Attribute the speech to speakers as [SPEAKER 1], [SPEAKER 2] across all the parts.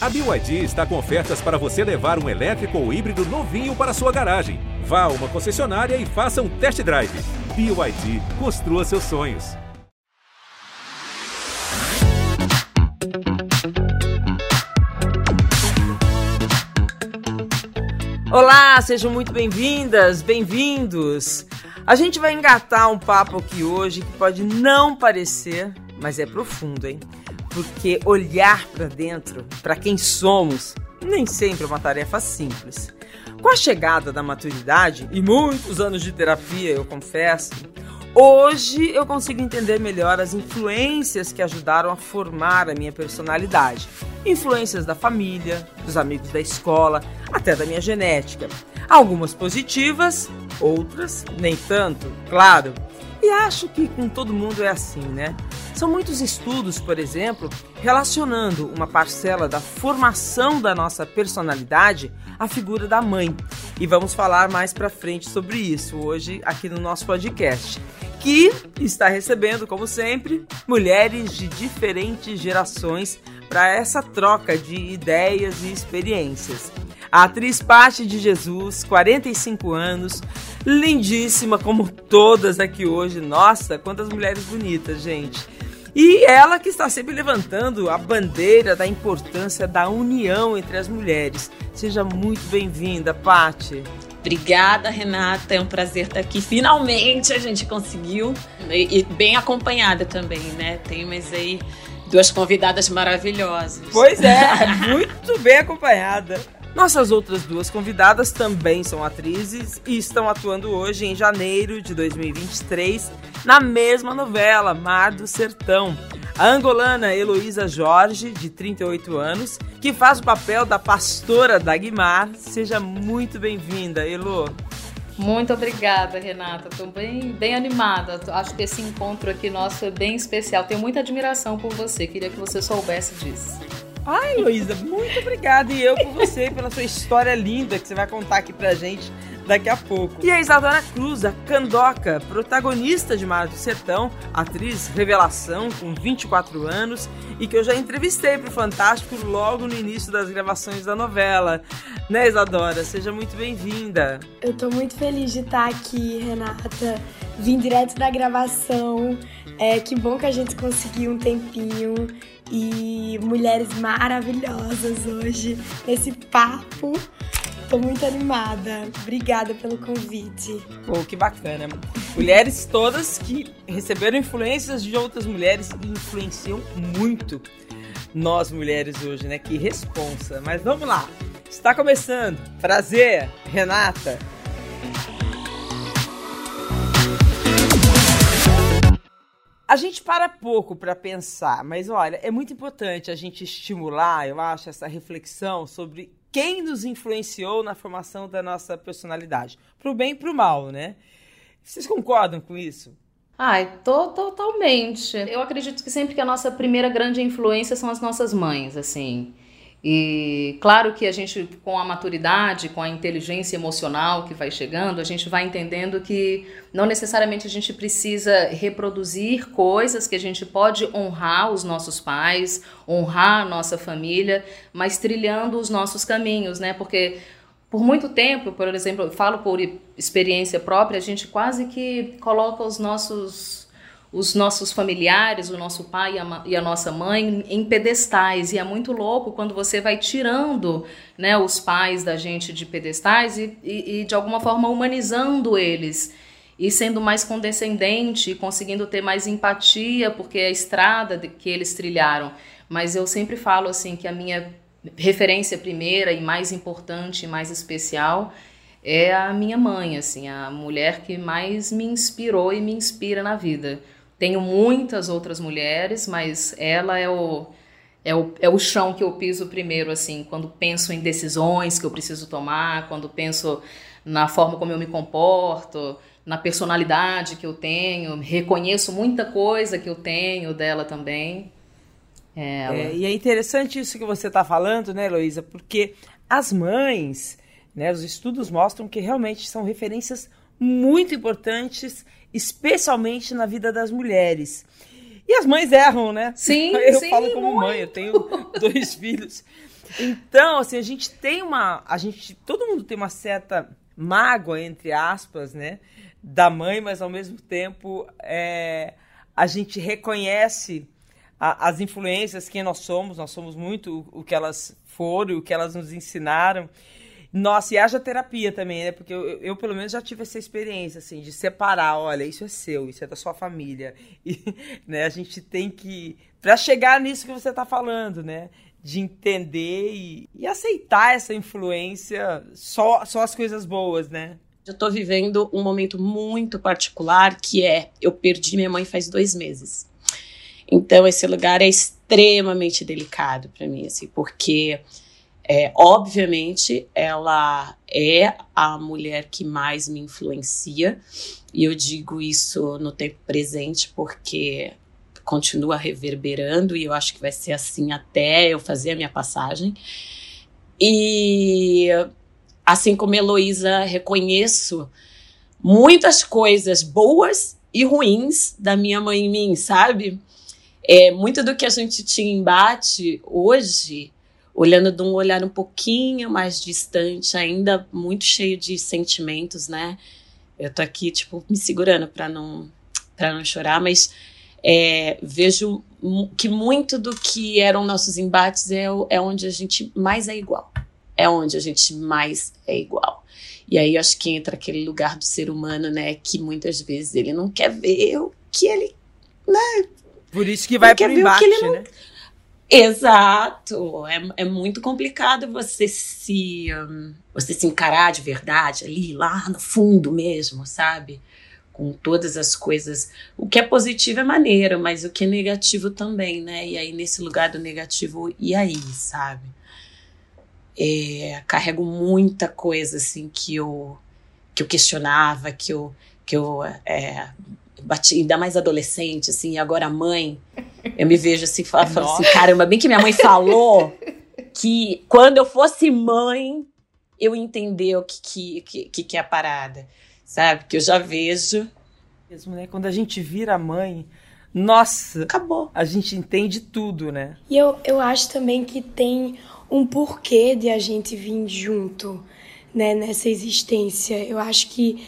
[SPEAKER 1] A BYD está com ofertas para você levar um elétrico ou híbrido novinho para sua garagem. Vá a uma concessionária e faça um test drive. BYD, construa seus sonhos.
[SPEAKER 2] Olá, sejam muito bem-vindas, bem-vindos. A gente vai engatar um papo aqui hoje que pode não parecer, mas é profundo, hein? Porque olhar para dentro, para quem somos, nem sempre é uma tarefa simples. Com a chegada da maturidade e muitos anos de terapia, eu confesso, hoje eu consigo entender melhor as influências que ajudaram a formar a minha personalidade. Influências da família, dos amigos da escola, até da minha genética. Algumas positivas, outras nem tanto, claro. E acho que com todo mundo é assim, né? São muitos estudos, por exemplo, relacionando uma parcela da formação da nossa personalidade à figura da mãe. E vamos falar mais para frente sobre isso hoje aqui no nosso podcast, que está recebendo, como sempre, mulheres de diferentes gerações para essa troca de ideias e experiências. A atriz Paty de Jesus, 45 anos, lindíssima como todas aqui hoje. Nossa, quantas mulheres bonitas, gente. E ela que está sempre levantando a bandeira da importância da união entre as mulheres. Seja muito bem-vinda, Pati.
[SPEAKER 3] Obrigada, Renata. É um prazer estar aqui. Finalmente a gente conseguiu. E, bem acompanhada também, né? Tem mais aí duas convidadas maravilhosas.
[SPEAKER 2] Pois é, muito bem acompanhada. Nossas outras duas convidadas também são atrizes e estão atuando hoje em janeiro de 2023 na mesma novela, Mar do Sertão. A angolana Heloísa Jorge, de 38 anos, que faz o papel da pastora Dagmar. Seja muito bem-vinda, Elo.
[SPEAKER 4] Muito obrigada, Renata. Estou bem, bem animada. Acho que esse encontro aqui nosso é bem especial. Tenho muita admiração por você. Queria que você soubesse disso.
[SPEAKER 2] Ai, Luísa, muito obrigada. E eu por você, pela sua história linda que você vai contar aqui pra gente daqui a pouco. E a Isadora Cruz, a Candoca, protagonista de Mar do Sertão, atriz revelação com 24 anos e que eu já entrevistei pro Fantástico logo no início das gravações da novela. Né, Isadora? Seja muito bem-vinda.
[SPEAKER 5] Eu tô muito feliz de estar aqui, Renata. Vim direto da gravação. É, que bom que a gente conseguiu um tempinho e mulheres maravilhosas hoje nesse papo. Tô muito animada. Obrigada pelo convite.
[SPEAKER 2] Pô, que bacana. Mulheres todas que receberam influências de outras mulheres e influenciam muito nós mulheres hoje, né? Que responsa. Mas vamos lá. Está começando. Prazer, Renata. A gente para pouco para pensar, mas olha, é muito importante a gente estimular, eu acho, essa reflexão sobre quem nos influenciou na formação da nossa personalidade, pro bem e pro mal, né? Vocês concordam com isso?
[SPEAKER 4] Ai, tô, totalmente. Eu acredito que sempre que a nossa primeira grande influência são as nossas mães, assim. E claro que a gente, com a maturidade, com a inteligência emocional que vai chegando, a gente vai entendendo que não necessariamente a gente precisa reproduzir coisas, que a gente pode honrar os nossos pais, honrar a nossa família, mas trilhando os nossos caminhos, né? Porque por muito tempo, por exemplo, eu falo por experiência própria, a gente quase que coloca os nossos os nossos familiares, o nosso pai e a, e a, nossa mãe em pedestais. E é muito louco quando você vai tirando né, os pais da gente de pedestais e, e, e de alguma forma humanizando eles. E sendo mais condescendente, conseguindo ter mais empatia, porque é a estrada que eles trilharam. Mas eu sempre falo assim que a minha referência primeira e mais importante e mais especial é a minha mãe, assim, a mulher que mais me inspirou e me inspira na vida. Tenho muitas outras mulheres, mas ela é o, é o, é o chão que eu piso primeiro, assim, quando penso em decisões que eu preciso tomar, quando penso na forma como eu me comporto, na personalidade que eu tenho, reconheço muita coisa que eu tenho dela também.
[SPEAKER 2] É, e é interessante isso que você está falando, né, Heloísa? Porque as mães, né, os estudos mostram que realmente são referências muito importantes especialmente na vida das mulheres. E as mães erram, né?
[SPEAKER 4] Sim,
[SPEAKER 2] eu
[SPEAKER 4] sim,
[SPEAKER 2] falo como muito. mãe, eu tenho dois filhos. Então, assim, a gente tem uma. A gente. Todo mundo tem uma certa mágoa, entre aspas, né? Da mãe, mas ao mesmo tempo é, a gente reconhece a, as influências, quem nós somos, nós somos muito o, o que elas foram, o que elas nos ensinaram. Nossa, e haja terapia também, né? Porque eu, eu, pelo menos, já tive essa experiência, assim, de separar, olha, isso é seu, isso é da sua família. E, né, a gente tem que... para chegar nisso que você está falando, né? De entender e, e, aceitar essa influência, só, só as coisas boas, né?
[SPEAKER 3] Eu tô vivendo um momento muito particular, que é, eu perdi minha mãe faz dois meses. Então, esse lugar é extremamente delicado para mim, assim, porque... É, obviamente, ela é a mulher que mais me influencia, e eu digo isso no tempo presente porque continua reverberando, e eu acho que vai ser assim até eu fazer a minha passagem. E assim como Heloísa, reconheço muitas coisas boas e ruins da minha mãe em mim, sabe? É, muito do que a gente tinha embate hoje olhando de um olhar um pouquinho mais distante, ainda muito cheio de sentimentos, né? Eu tô aqui, tipo, me segurando para não, pra não chorar, mas é, vejo que muito do que eram nossos embates é, é onde a gente mais é igual. É onde a gente mais é igual. E aí acho que entra aquele lugar do ser humano, né? Que muitas vezes ele não quer ver o que ele. Né?
[SPEAKER 2] Por isso que vai pro embate, né?
[SPEAKER 3] Exato. É, é muito complicado você se, um, você se encarar de verdade ali, lá no fundo mesmo, sabe? Com todas as coisas. O que é positivo é maneiro, mas o que é negativo também, né? E aí, nesse lugar do negativo, e aí, sabe? É, carrego muita coisa, assim, que eu, que eu questionava, que eu, que eu é, bati, ainda mais adolescente, assim, e agora mãe, eu me vejo assim, falando assim, caramba, bem que minha mãe falou que quando eu fosse mãe, eu entender o que, que, que, que é a parada, sabe? Que eu já vejo.
[SPEAKER 2] Mesmo, né? Quando a gente vira mãe, nossa,
[SPEAKER 3] acabou.
[SPEAKER 2] A gente entende tudo, né?
[SPEAKER 5] E eu, eu acho também que tem um porquê de a gente vir junto, né, nessa existência. Eu acho que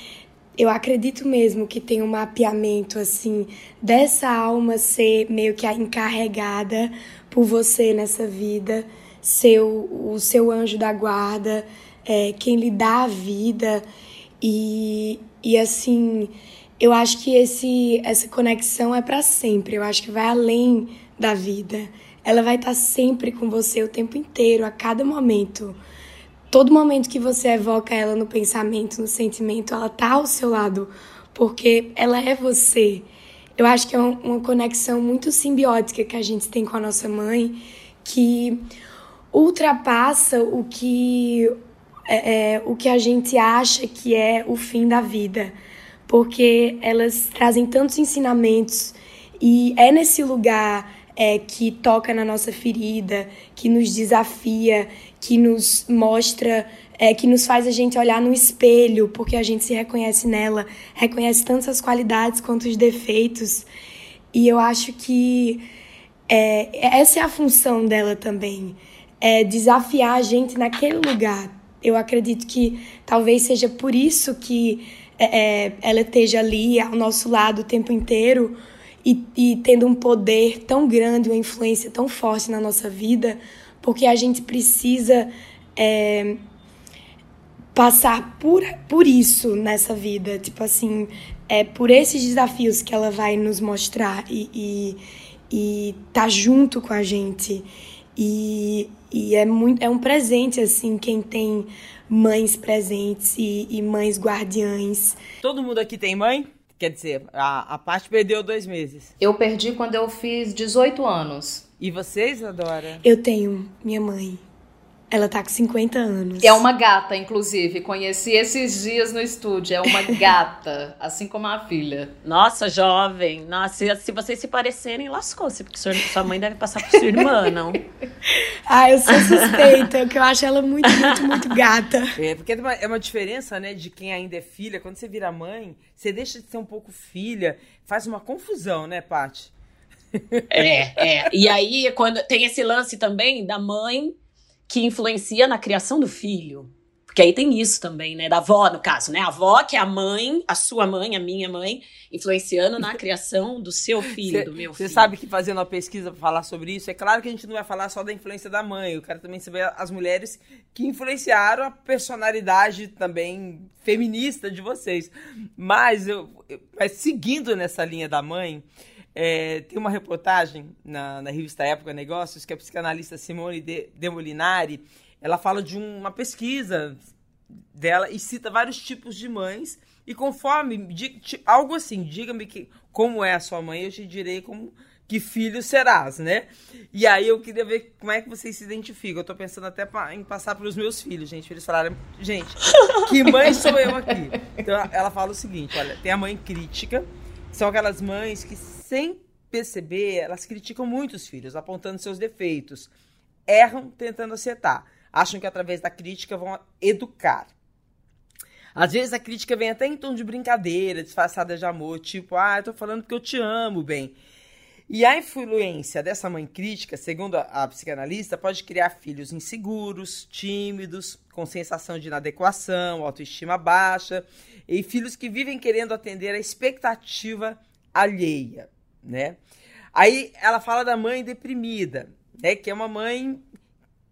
[SPEAKER 5] eu acredito mesmo que tem um mapeamento assim dessa alma ser meio que a encarregada por você nessa vida, ser o, o seu anjo da guarda, é, quem lhe dá a vida e, e assim eu acho que esse essa conexão é para sempre. Eu acho que vai além da vida. Ela vai estar sempre com você o tempo inteiro, a cada momento todo momento que você evoca ela no pensamento, no sentimento, ela tá ao seu lado, porque ela é você. Eu acho que é uma conexão muito simbiótica que a gente tem com a nossa mãe, que ultrapassa o que é, é, o que a gente acha que é o fim da vida, porque elas trazem tantos ensinamentos e é nesse lugar é, que toca na nossa ferida, que nos desafia, que nos mostra, é, que nos faz a gente olhar no espelho, porque a gente se reconhece nela, reconhece tanto as qualidades quanto os defeitos. E eu acho que é, essa é a função dela também, é desafiar a gente naquele lugar. Eu acredito que talvez seja por isso que é, é ela esteja ali ao nosso lado o tempo inteiro e, e tendo um poder tão grande, uma influência tão forte na nossa vida, porque a gente precisa é, passar por, por isso nessa vida. Tipo assim, é por esses desafios que ela vai nos mostrar e, e, e tá junto com a gente. E, e é, muito, é um presente, assim, quem tem mães presentes e, e mães guardiães.
[SPEAKER 2] Todo mundo aqui tem mãe? Quer dizer, a, a parte perdeu dois meses.
[SPEAKER 4] Eu perdi quando eu fiz 18 anos.
[SPEAKER 2] E vocês, Adora?
[SPEAKER 5] Eu tenho minha mãe. Ela tá com 50 anos.
[SPEAKER 4] É uma gata, inclusive. Conheci esses dias no estúdio. É uma gata, assim como a filha.
[SPEAKER 3] Nossa, jovem. Nossa, se vocês se parecerem, lascou-se, porque sua mãe deve passar por sua irmã, não?
[SPEAKER 5] ah, eu sou suspeita, que eu acho ela muito, muito, muito gata.
[SPEAKER 2] É, porque é uma, é uma diferença, né, de quem ainda é filha. Quando você vira mãe, você deixa de ser um pouco filha. Faz uma confusão, né, Paty?
[SPEAKER 3] É, é. E aí, quando tem esse lance também da mãe que influencia na criação do filho. Porque aí tem isso também, né? Da avó, no caso, né? A avó, que é a mãe, a sua mãe, a minha mãe, influenciando na criação do seu filho,
[SPEAKER 2] cê,
[SPEAKER 3] do meu filho.
[SPEAKER 2] Você sabe que fazendo uma pesquisa para falar sobre isso, é claro que a gente não vai falar só da influência da mãe. Eu quero também saber as mulheres que influenciaram a personalidade também feminista de vocês. Mas, eu, eu mas seguindo nessa linha da mãe, é, tem uma reportagem na, na, revista Época Negócios que a psicanalista Simone de, de Molinari ela fala de uma pesquisa dela e cita vários tipos de mães. E conforme, algo assim, diga-me que como é a sua mãe, eu te direi como que filho serás, né? E aí eu queria ver como é que vocês se identificam. Eu tô pensando até em passar para os meus filhos, gente. Eles falaram, gente, que mãe sou eu aqui? Então ela fala o seguinte: olha, tem a mãe crítica, são aquelas mães que, sem perceber, elas criticam muito os filhos, apontando seus defeitos, erram tentando acertar acham que através da crítica vão educar. Às vezes a crítica vem até em tom de brincadeira, disfarçada de amor, tipo, ah, eu tô falando porque eu te amo, bem. E a influência dessa mãe crítica, segundo a, a psicanalista, pode criar filhos inseguros, tímidos, com sensação de inadequação, autoestima baixa, e filhos que vivem querendo atender a expectativa alheia, né? Aí ela fala da mãe deprimida, né, que é uma mãe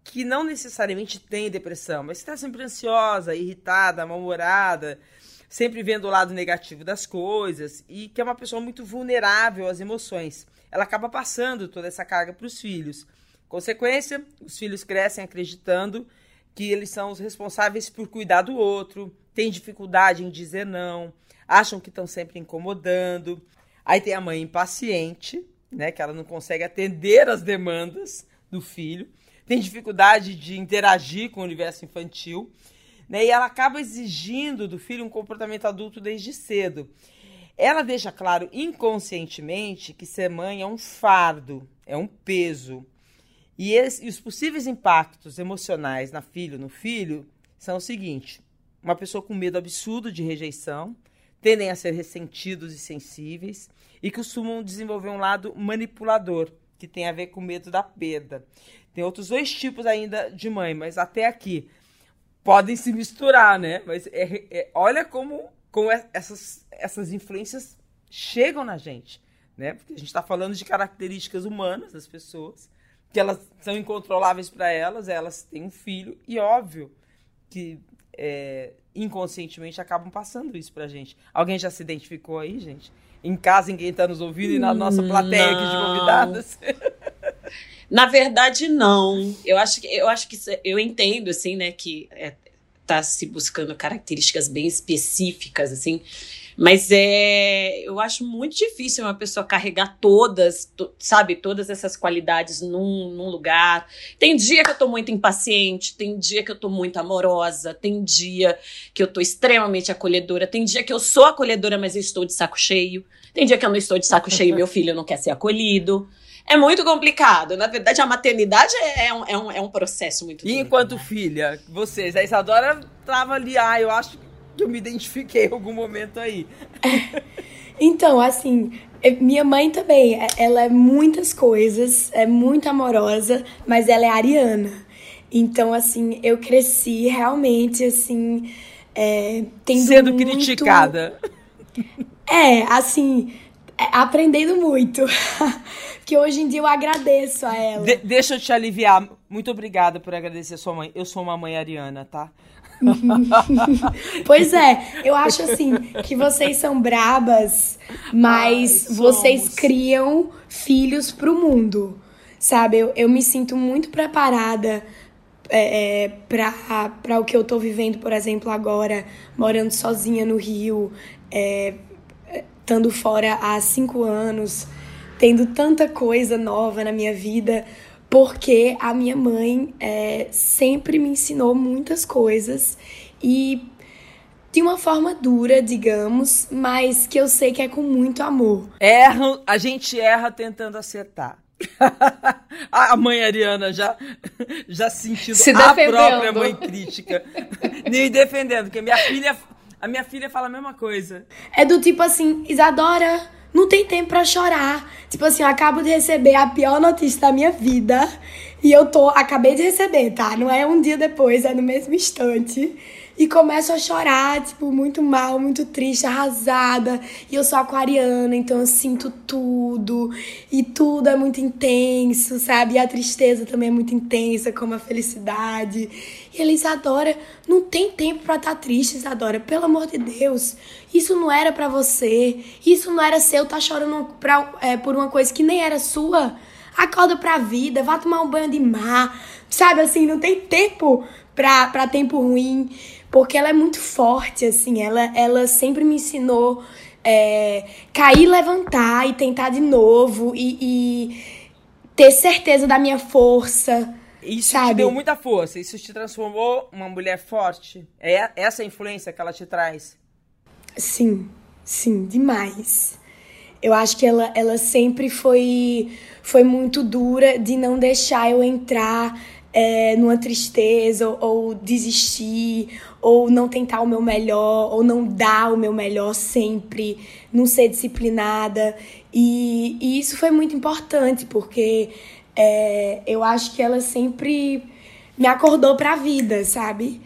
[SPEAKER 2] que não necessariamente tem depressão, mas está sempre ansiosa, irritada, mal-humorada, sempre vendo o lado negativo das coisas e que é uma pessoa muito vulnerável às emoções. Ela acaba passando toda essa carga para os filhos. Consequência, os filhos crescem acreditando que eles são os responsáveis por cuidar do outro, têm dificuldade em dizer não, acham que estão sempre incomodando. Aí tem a mãe impaciente, né, que ela não consegue atender as demandas do filho tem dificuldade de interagir com o universo infantil, né? E ela acaba exigindo do filho um comportamento adulto desde cedo. Ela deixa claro inconscientemente que ser mãe é um fardo, é um peso. E, esse, e os possíveis impactos emocionais na filho, no filho, são o seguinte: uma pessoa com medo absurdo de rejeição, tendem a ser ressentidos e sensíveis e costumam desenvolver um lado manipulador, que tem a ver com medo da perda. Tem outros dois tipos ainda de mãe, mas até aqui podem se misturar, né? Mas é, é, olha como, como é, essas, essas influências chegam na gente, né? Porque a gente está falando de características humanas das pessoas, que elas são incontroláveis para elas, elas têm um filho, e óbvio que é, inconscientemente acabam passando isso pra gente. Alguém já se identificou aí, gente? Em casa, ninguém está nos ouvindo e na nossa plateia aqui de convidadas?
[SPEAKER 3] Na verdade, não. Eu acho que eu acho que eu entendo assim, né, que é, tá se buscando características bem específicas assim. Mas é, eu acho muito difícil uma pessoa carregar todas, to, sabe, todas essas qualidades num, num, lugar. Tem dia que eu tô muito impaciente, tem dia que eu tô muito amorosa, tem dia que eu tô extremamente acolhedora, tem dia que eu sou acolhedora, mas eu estou de saco cheio. Tem dia que eu não estou de saco cheio e meu filho não quer ser acolhido é muito complicado. Na verdade, a maternidade é, é um, é um, é um processo muito
[SPEAKER 2] E enquanto né? filha, vocês, a Isadora tava ali, ah, eu acho que eu me identifiquei em algum momento aí.
[SPEAKER 5] então, assim, é, minha mãe também, é, ela é muitas coisas, é muito amorosa, mas ela é ariana. Então, assim, eu cresci realmente, assim, é, tendo
[SPEAKER 2] Sendo
[SPEAKER 5] muito...
[SPEAKER 2] criticada.
[SPEAKER 5] É, assim, é, aprendendo muito. que hoje em dia eu agradeço a ela.
[SPEAKER 2] De deixa eu te aliviar. Muito obrigada por agradecer a sua mãe. Eu sou uma mãe ariana, tá?
[SPEAKER 5] pois é, eu acho assim que vocês são brabas, mas Ai, vocês criam filhos pro mundo, sabe? Eu, eu me sinto muito preparada é, é para o que eu tô vivendo, por exemplo, agora, morando sozinha no Rio, é, estando fora há cinco anos tendo tanta coisa nova na minha vida, porque a minha mãe é, sempre me ensinou muitas coisas e de uma forma dura, digamos, mas que eu sei que é com muito amor.
[SPEAKER 2] Erra, a gente erra tentando acertar. a mãe Ariana já, já sentindo Se a própria mãe crítica. Me defendendo, porque minha filha, a minha filha fala a mesma coisa.
[SPEAKER 5] É do tipo assim, Isadora, não tem tempo para chorar. Tipo assim, eu acabo de receber a pior notícia da minha vida. E eu tô, acabei de receber, tá? Não é um dia depois, é no mesmo instante. E começo a chorar, tipo, muito mal, muito triste, arrasada. E eu sou aquariana, então eu sinto tudo. E tudo é muito intenso, sabe? E a tristeza também é muito intensa, como a felicidade. E ela, Isadora, não tem tempo para estar tá triste, Isadora. Pelo amor de Deus. Isso não era para você. Isso não era seu. Tá chorando pra, é, por uma coisa que nem era sua. Acorda pra vida, vá tomar um banho de mar. Sabe assim, não tem tempo pra, pra tempo ruim porque ela é muito forte, assim, ela, ela sempre me ensinou é, cair, levantar e tentar de novo e, e ter certeza da minha força.
[SPEAKER 2] Isso
[SPEAKER 5] sabe?
[SPEAKER 2] te deu muita força, isso te transformou uma mulher forte. É essa influência que ela te traz?
[SPEAKER 5] Sim, sim, demais. Eu acho que ela, ela sempre foi, foi muito dura de não deixar eu entrar é, numa tristeza ou, ou, desistir ou não tentar o meu melhor ou não dar o meu melhor sempre, não ser disciplinada e, e isso foi muito importante porque é, eu acho que ela sempre me acordou para a vida, sabe?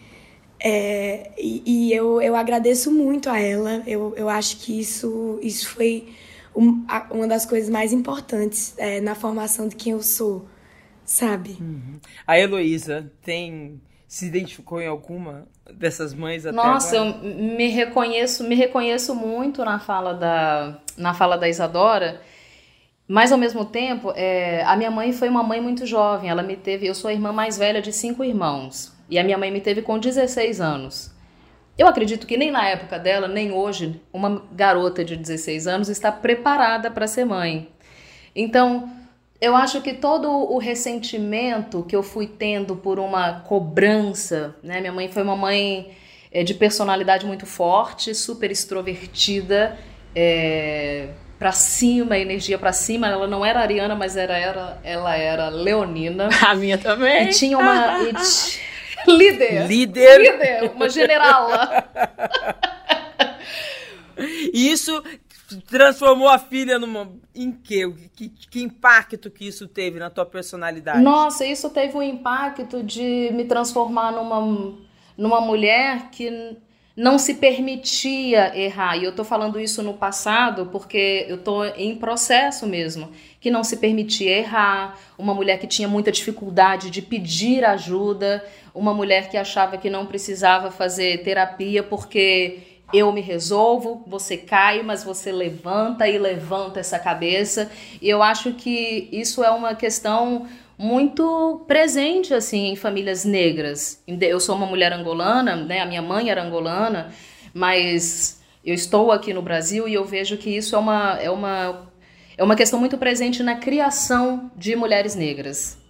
[SPEAKER 5] É, e, e eu, eu agradeço muito a ela. Eu, eu acho que isso, isso foi um, uma das coisas mais importantes é, na formação de quem eu sou sabe?
[SPEAKER 2] Uhum. A Heloísa tem se identificou em alguma dessas mães até
[SPEAKER 4] Nossa,
[SPEAKER 2] agora?
[SPEAKER 4] eu me reconheço, me reconheço muito na fala da na fala da Isadora. Mas ao mesmo tempo, é, a minha mãe foi uma mãe muito jovem. Ela me teve, eu sou a irmã mais velha de cinco irmãos, e a minha mãe me teve com 16 anos. Eu acredito que nem na época dela, nem hoje, uma garota de 16 anos está preparada para ser mãe. Então, eu acho que todo o ressentimento que eu fui tendo por uma cobrança, né? Minha mãe foi uma mãe é, de personalidade muito forte, super extrovertida, é, para cima, energia para cima. Ela não era ariana, mas era, era, ela era leonina.
[SPEAKER 3] A minha também.
[SPEAKER 4] E tinha uma. e líder.
[SPEAKER 2] Líder.
[SPEAKER 4] Líder, uma generala.
[SPEAKER 2] Isso transformou a filha numa. Em quê? Que, que impacto que isso teve na tua personalidade?
[SPEAKER 4] Nossa, isso teve um impacto de me transformar numa, numa mulher que não se permitia errar. E eu tô falando isso no passado porque eu tô em processo mesmo, que não se permitia errar, uma mulher que tinha muita dificuldade de pedir ajuda, uma mulher que achava que não precisava fazer terapia porque eu me resolvo, você cai, mas você levanta e levanta essa cabeça. E eu acho que isso é uma questão muito presente assim em famílias negras. Eu sou uma mulher angolana, né? A minha mãe era angolana, mas eu estou aqui no Brasil e eu vejo que isso é uma é uma é uma questão muito presente na criação de mulheres negras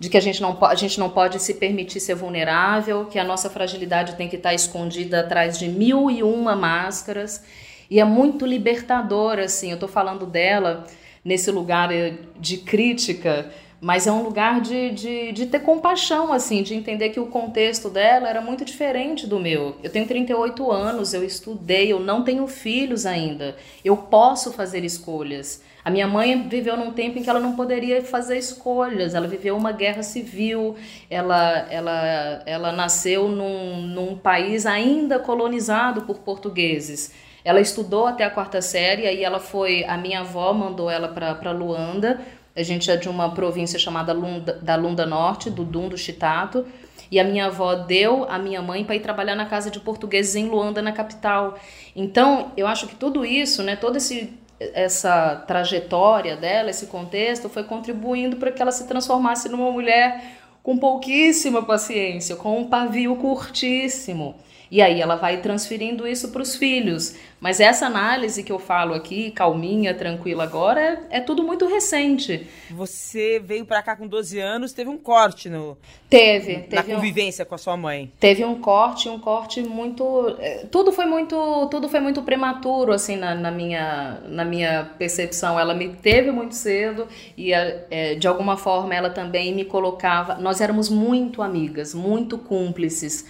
[SPEAKER 4] de que a gente, não, a gente não pode se permitir ser vulnerável, que a nossa fragilidade tem que estar escondida atrás de mil e uma máscaras. E é muito libertador, assim, eu estou falando dela nesse lugar eh, de crítica, mas é um lugar de, de, de ter compaixão, assim, de entender que o contexto dela era muito diferente do meu. Eu tenho 38 anos, eu estudei, eu não tenho filhos ainda, eu posso fazer escolhas. A minha mãe viveu num tempo em que ela não poderia fazer escolhas, ela viveu uma guerra civil, ela, ela, ela nasceu num, num país ainda colonizado por portugueses. Ela estudou até a quarta série, aí ela foi. A minha avó mandou ela para Luanda. A gente é de uma província chamada Lunda, da Lunda Norte, do Dum do Chitato. E a minha avó deu a minha mãe para ir trabalhar na casa de portugueses em Luanda, na capital. Então, eu acho que tudo isso, né, todo esse essa trajetória dela, esse contexto, foi contribuindo para que ela se transformasse numa mulher com pouquíssima paciência, com um pavio curtíssimo. E aí ela vai transferindo isso para os filhos. Mas essa análise que eu falo aqui, calminha, tranquila agora, é, é tudo muito recente.
[SPEAKER 2] Você veio para cá com 12 anos, teve um corte no
[SPEAKER 4] teve, teve
[SPEAKER 2] na convivência um, com a sua mãe.
[SPEAKER 4] Teve um corte, um corte muito, é, tudo foi muito, tudo foi muito prematuro assim na, na minha, na minha percepção. Ela me teve muito cedo e é, de alguma forma ela também me colocava. Nós éramos muito amigas, muito cúmplices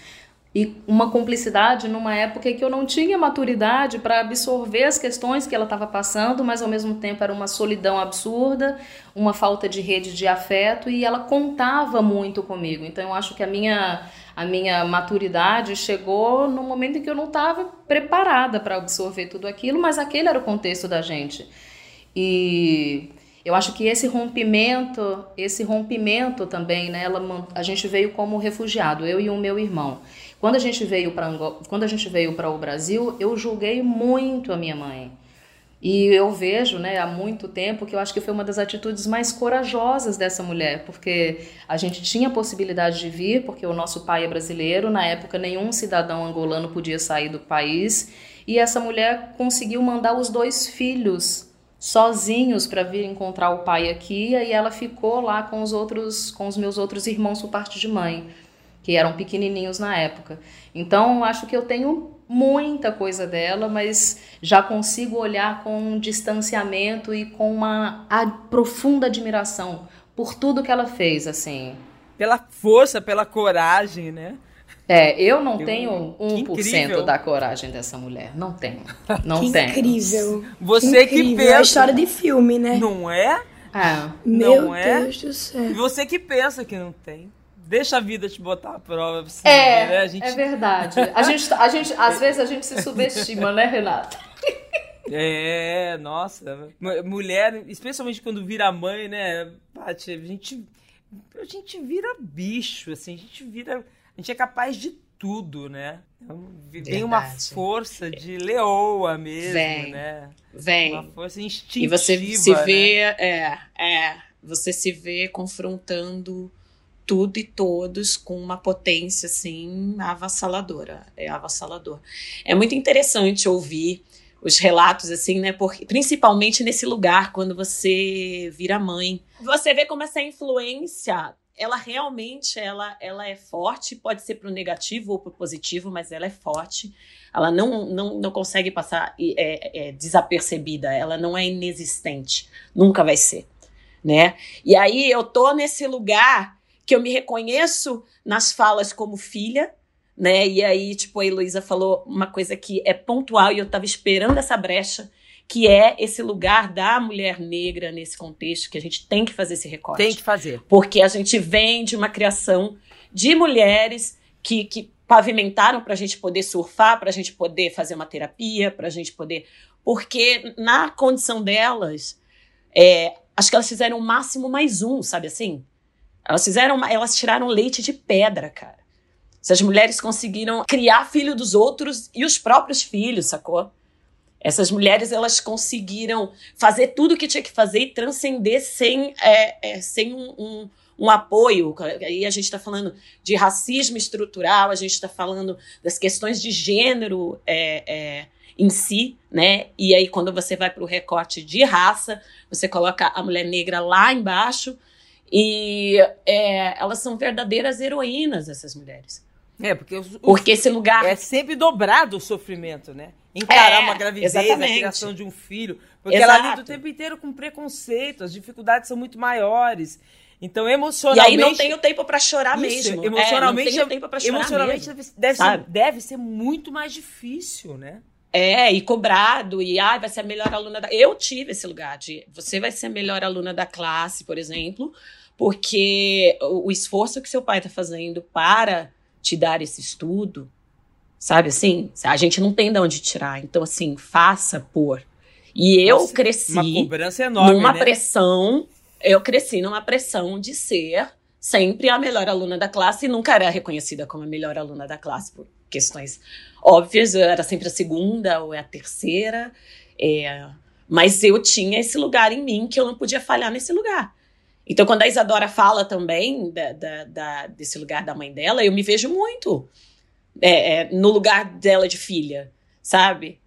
[SPEAKER 4] e uma cumplicidade numa época que eu não tinha maturidade para absorver as questões que ela estava passando, mas ao mesmo tempo era uma solidão absurda, uma falta de rede de afeto e ela contava muito comigo. Então eu acho que a minha a minha maturidade chegou no momento em que eu não estava preparada para absorver tudo aquilo, mas aquele era o contexto da gente. E eu acho que esse rompimento, esse rompimento também, né, ela, a gente veio como refugiado, eu e o meu irmão. Quando a gente veio para quando a gente veio para o Brasil, eu julguei muito a minha mãe. E eu vejo, né, há muito tempo que eu acho que foi uma das atitudes mais corajosas dessa mulher, porque a gente tinha a possibilidade de vir, porque o nosso pai é brasileiro, na época nenhum cidadão angolano podia sair do país, e essa mulher conseguiu mandar os dois filhos sozinhos para vir encontrar o pai aqui, e ela ficou lá com os outros, com os meus outros irmãos por parte de mãe, que eram pequenininhos na época. Então, acho que eu tenho muita coisa dela, mas já consigo olhar com um distanciamento e com uma profunda admiração por tudo que ela fez, assim.
[SPEAKER 2] Pela força, pela coragem, né?
[SPEAKER 4] É, eu não eu, tenho 1% da coragem dessa mulher. Não tenho. Não
[SPEAKER 5] que
[SPEAKER 4] tenho.
[SPEAKER 5] Incrível.
[SPEAKER 2] Você
[SPEAKER 5] que, incrível.
[SPEAKER 2] que pensa. É
[SPEAKER 5] a história de filme, né?
[SPEAKER 2] Não é?
[SPEAKER 4] É.
[SPEAKER 5] Meu
[SPEAKER 2] não é?
[SPEAKER 5] Deus do céu.
[SPEAKER 2] Você que pensa que não tem deixa a vida te botar à prova. Pra você
[SPEAKER 4] é,
[SPEAKER 2] né? a gente...
[SPEAKER 4] é verdade. A gente, a gente, às vezes a gente se subestima, né, Renata?
[SPEAKER 2] É, nossa. Mulher, especialmente quando vira mãe, né, Paty, a gente, a gente vira bicho, assim, a gente vira. A gente é capaz de tudo, né? Então, vem uma força de leoa mesmo,
[SPEAKER 3] vem,
[SPEAKER 2] né?
[SPEAKER 3] Vem.
[SPEAKER 2] Uma força instintiva.
[SPEAKER 3] E você se vê,
[SPEAKER 2] né?
[SPEAKER 3] é, é, você se vê confrontando tudo e todos com uma potência assim avassaladora, é avassalador. É muito interessante ouvir os relatos assim, né? Porque principalmente nesse lugar quando você vira mãe, você vê como essa influência ela realmente ela, ela é forte, pode ser para o negativo ou para o positivo, mas ela é forte. Ela não, não, não consegue passar é, é, desapercebida, ela não é inexistente, nunca vai ser, né? E aí eu tô nesse lugar que eu me reconheço nas falas como filha, né? E aí, tipo, a Heloísa falou uma coisa que é pontual e eu estava esperando essa brecha, que é esse lugar da mulher negra nesse contexto, que a gente tem que fazer esse recorte.
[SPEAKER 2] Tem que fazer.
[SPEAKER 3] Porque a gente vem de uma criação de mulheres que, que pavimentaram para a gente poder surfar, para a gente poder fazer uma terapia, para a gente poder. Porque na condição delas, é, acho que elas fizeram o máximo mais um, sabe assim? Elas fizeram, uma, elas tiraram leite de pedra, cara. Essas mulheres conseguiram criar filho dos outros e os próprios filhos, sacou? Essas mulheres elas conseguiram fazer tudo o que tinha que fazer e transcender sem, é, é, sem um, um, um, apoio. Aí a gente está falando de racismo estrutural, a gente está falando das questões de gênero é, é em si, né? E aí quando você vai para o recorte de raça, você coloca a mulher negra lá embaixo e é, elas são verdadeiras heroínas, essas mulheres.
[SPEAKER 2] É, porque, o,
[SPEAKER 3] porque esse lugar.
[SPEAKER 2] É sempre dobrado o sofrimento, né? Encarar é, uma gravidez, exatamente. a criação de um filho. Porque Exato. ela lida o tempo inteiro com preconceito, as dificuldades são muito maiores. Então, emocionalmente.
[SPEAKER 3] E aí não tem o tempo para chorar
[SPEAKER 2] isso,
[SPEAKER 3] mesmo.
[SPEAKER 2] Emocionalmente,
[SPEAKER 3] é, tempo pra chorar
[SPEAKER 2] emocionalmente
[SPEAKER 3] mesmo,
[SPEAKER 2] deve, ser, deve ser muito mais difícil, né?
[SPEAKER 3] É, e cobrado, e ah, vai ser a melhor aluna da. Eu tive esse lugar de você vai ser a melhor aluna da classe, por exemplo, porque o, o esforço que seu pai está fazendo para te dar esse estudo, sabe assim, a gente não tem de onde tirar. Então, assim, faça por. E eu Nossa, cresci
[SPEAKER 2] uma cobrança enorme,
[SPEAKER 3] numa
[SPEAKER 2] né?
[SPEAKER 3] pressão, eu cresci numa pressão de ser sempre a melhor aluna da classe e nunca era reconhecida como a melhor aluna da classe por questões óbvias, eu era sempre a segunda ou a terceira, é, mas eu tinha esse lugar em mim que eu não podia falhar nesse lugar. Então, quando a Isadora fala também da, da, da, desse lugar da mãe dela, eu me vejo muito é, é, no lugar dela de filha, sabe?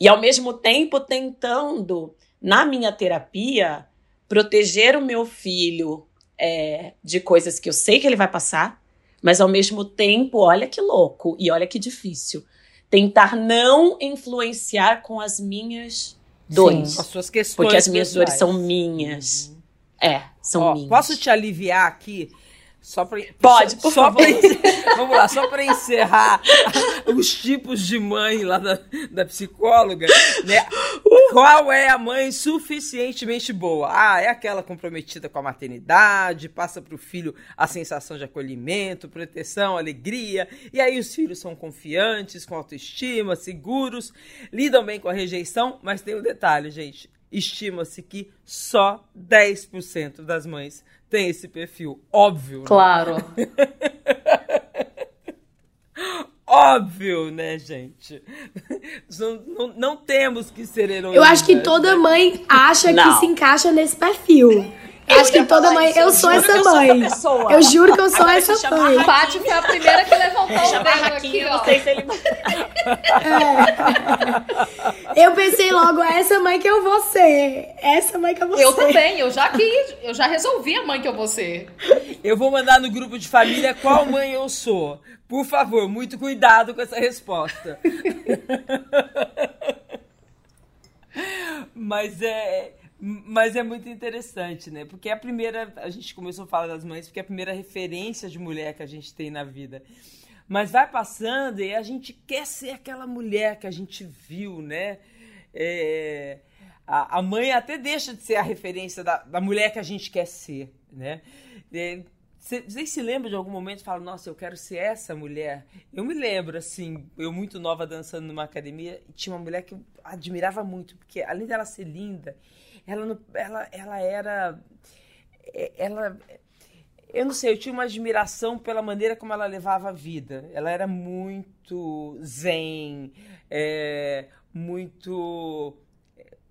[SPEAKER 3] E ao mesmo tempo tentando, na minha terapia, proteger o meu filho é, de coisas que eu sei que ele vai passar, mas ao mesmo tempo, olha que louco e olha que difícil. Tentar não influenciar com as minhas dores. Sim,
[SPEAKER 2] com as suas questões.
[SPEAKER 3] Porque as minhas pessoais. dores são minhas. Uhum. É, são
[SPEAKER 2] Ó,
[SPEAKER 3] minhas.
[SPEAKER 2] Posso te aliviar aqui? Só pra,
[SPEAKER 3] Pode,
[SPEAKER 2] só,
[SPEAKER 3] por
[SPEAKER 2] só
[SPEAKER 3] favor.
[SPEAKER 2] pra- vamos lá, só para encerrar os tipos de mãe lá da, da psicóloga, né? Qual é a mãe suficientemente boa? Ah, é aquela comprometida com a maternidade, passa para o filho a sensação de acolhimento, proteção, alegria, e aí os filhos são confiantes, com autoestima, seguros, lidam bem com a rejeição, mas tem um detalhe, gente. Estima-se que só 10% das mães tem esse perfil. Óbvio. né?
[SPEAKER 4] Claro.
[SPEAKER 2] Óbvio, né, gente? Não, não, não temos que ser heroínas.
[SPEAKER 5] Eu acho que toda mãe acha
[SPEAKER 3] Não.
[SPEAKER 5] que se encaixa nesse perfil. Eu acho que toda mãe. Eu sou
[SPEAKER 3] juro que
[SPEAKER 5] essa
[SPEAKER 3] eu sou
[SPEAKER 5] mãe.
[SPEAKER 3] essa pessoa.
[SPEAKER 5] Eu juro que eu sou
[SPEAKER 3] Agora
[SPEAKER 5] essa mãe.
[SPEAKER 4] Paty foi a primeira que levantou o dedo aqui, ó.
[SPEAKER 3] não sei se ele...
[SPEAKER 5] Eu pensei logo, é essa mãe que eu vou ser. Essa mãe que eu vou
[SPEAKER 4] Eu
[SPEAKER 5] ser.
[SPEAKER 4] também, eu já quis, eu já resolvi a mãe que eu vou ser.
[SPEAKER 2] Eu vou mandar no grupo de família qual mãe eu sou. Por favor, muito cuidado com essa resposta. Mas é, mas é muito interessante, né? Porque é a primeira. A gente começou a falar das mães, porque é a primeira referência de mulher que a gente tem na vida. Mas vai passando e a gente quer ser aquela mulher que a gente viu, né? É, a, a mãe até deixa de ser a referência da, da mulher que a gente quer ser, né? É, cê- Vocês se lembram de algum momento e falam, nossa, eu quero ser essa mulher? Eu me lembro, assim, eu muito nova dançando numa academia, e tinha uma mulher que eu admirava muito, porque além dela ser linda, ela, ela, ela era. é, Ela. Eu não sei, eu tinha uma admiração pela maneira como ela levava a vida. Ela era muito zen, é, muito.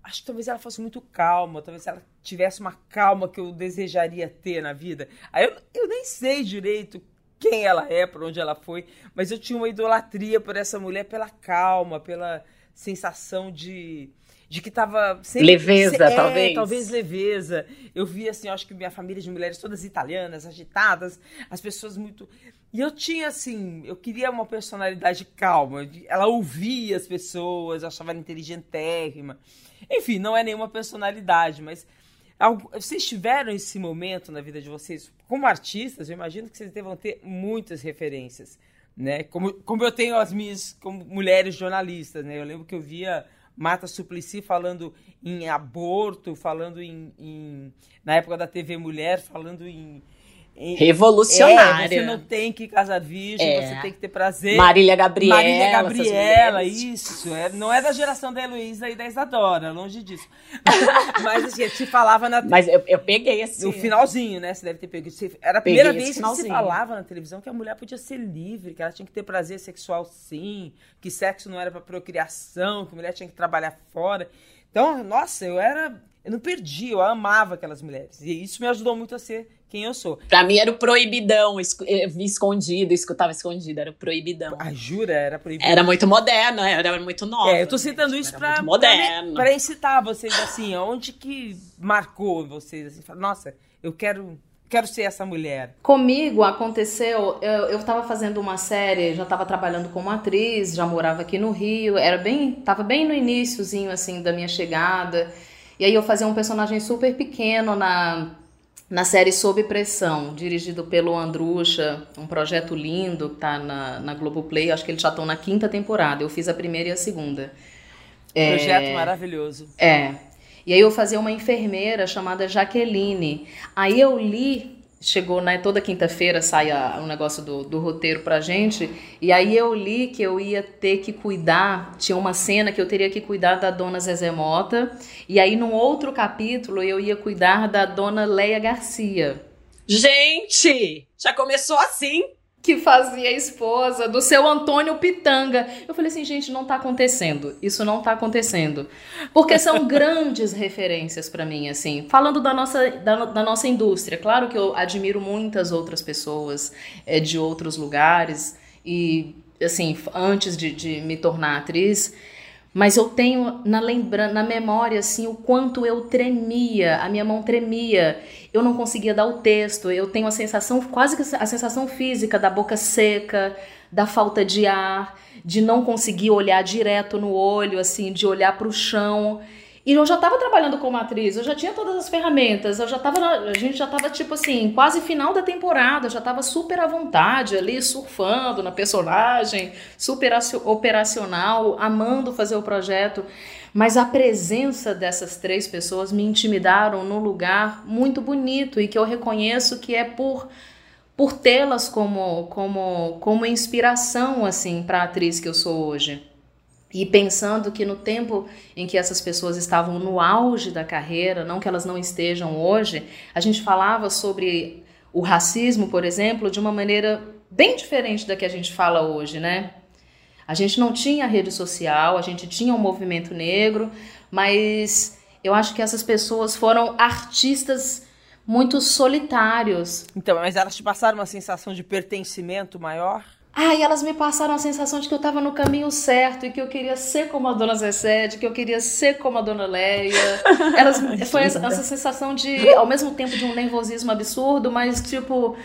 [SPEAKER 2] Acho que talvez ela fosse muito calma, talvez ela tivesse uma calma que eu desejaria ter na vida. Aí eu, eu nem sei direito quem ela é, por onde ela foi, mas eu tinha uma idolatria por essa mulher pela calma, pela sensação de, de que tava sempre
[SPEAKER 3] Leveza,
[SPEAKER 2] é,
[SPEAKER 3] talvez.
[SPEAKER 2] talvez leveza. Eu vi assim, eu acho que minha família de mulheres todas italianas, agitadas, as pessoas muito e eu tinha assim, eu queria uma personalidade calma. Ela ouvia as pessoas, achava ela inteligentérrima. Enfim, não é nenhuma personalidade, mas vocês tiveram esse momento na vida de vocês como artistas? Eu imagino que vocês devam ter muitas referências, né? Como, como eu tenho as minhas como mulheres jornalistas, né? Eu lembro que eu via Marta Suplicy falando em aborto, falando em, em- na época da TV Mulher, falando em
[SPEAKER 3] Revolucionária.
[SPEAKER 2] é, você não tem que casar virgem,
[SPEAKER 3] É.
[SPEAKER 2] você tem que ter prazer.
[SPEAKER 3] Marília Gabriela.
[SPEAKER 2] Marília Gabriela, isso. É, não é da geração da Heloísa e da Isadora, longe disso. Mas assim, se falava na,
[SPEAKER 3] Mas eu, eu peguei esse.
[SPEAKER 2] no finalzinho, né? Você deve ter pego. Era a
[SPEAKER 3] Peguei
[SPEAKER 2] primeira vez que se falava na televisão que a mulher podia ser livre, que ela tinha que ter prazer sexual sim, que sexo não era pra procriação, que a mulher tinha que trabalhar fora. Então, nossa, eu era. Eu não perdi, eu amava aquelas mulheres. E isso me ajudou muito a ser quem eu sou.
[SPEAKER 3] Pra mim era o proibidão, vi escondido, escutava escondido, era o proibidão.
[SPEAKER 2] A jura era proibida.
[SPEAKER 3] Era muito moderno, era muito nova.
[SPEAKER 2] É, eu tô citando
[SPEAKER 3] gente,
[SPEAKER 2] isso
[SPEAKER 3] era
[SPEAKER 2] pra,
[SPEAKER 3] muito moderno.
[SPEAKER 2] pra, pra incitar vocês, assim, onde que marcou vocês, assim, nossa, eu quero, quero ser essa mulher.
[SPEAKER 4] Comigo aconteceu, eu, eu tava fazendo uma série, já tava trabalhando como atriz, já morava aqui no Rio, era bem, tava bem no iníciozinho assim da minha chegada. E aí eu fazia um personagem super pequeno na na série Sob Pressão, dirigido pelo Andrucha, um projeto lindo que tá na, na Globoplay, acho que eles já estão na quinta temporada. Eu fiz a primeira e a segunda.
[SPEAKER 2] Projeto maravilhoso.
[SPEAKER 4] É. E aí eu fazia uma enfermeira chamada Jaqueline. Aí eu li, chegou, né, toda quinta-feira sai o negócio do, do roteiro pra gente, e aí eu li que eu ia ter que cuidar, tinha uma cena que eu teria que cuidar da dona Zezé Mota, e aí num outro capítulo eu ia cuidar da dona Leia Garcia.
[SPEAKER 3] Gente, já começou assim.
[SPEAKER 4] Que fazia a esposa do seu Antônio Pitanga. Eu falei assim, gente, não tá acontecendo. Isso não tá acontecendo. Porque são grandes referências pra mim, assim. Falando da nossa, da, da nossa indústria. Claro que eu admiro muitas outras pessoas é, de outros lugares. E, assim, antes de, de me tornar atriz... Mas eu tenho na lembrança, na memória, assim, o quanto eu tremia, a minha mão tremia, eu não conseguia dar o texto, eu tenho a sensação, quase que a sensação física da boca seca, da falta de ar, de não conseguir olhar direto no olho, assim, de olhar para o chão. E eu já estava trabalhando como atriz, eu já tinha todas as ferramentas, eu já tava, a gente já estava tipo assim, quase final da temporada, já estava super à vontade ali, surfando na personagem, super operacional, amando fazer o projeto. Mas a presença dessas três pessoas me intimidaram num lugar muito bonito e que eu reconheço que é por por tê-las como como como inspiração assim para a atriz que eu sou hoje. E pensando que no tempo em que essas pessoas estavam no auge da carreira, não que elas não estejam hoje, a gente falava sobre o racismo, por exemplo, de uma maneira bem diferente da que a gente fala hoje, né? A gente não tinha rede social, a gente tinha um movimento negro, mas eu acho que essas pessoas foram artistas muito solitários.
[SPEAKER 2] Então, mas elas te passaram uma sensação de pertencimento maior?
[SPEAKER 4] Ah, e elas me passaram a sensação de que eu estava no caminho certo e que eu queria ser como a dona Zessé, de que eu queria ser como a dona Leia. Elas, foi essa, essa sensação de, ao mesmo tempo, de um nervosismo absurdo, mas tipo,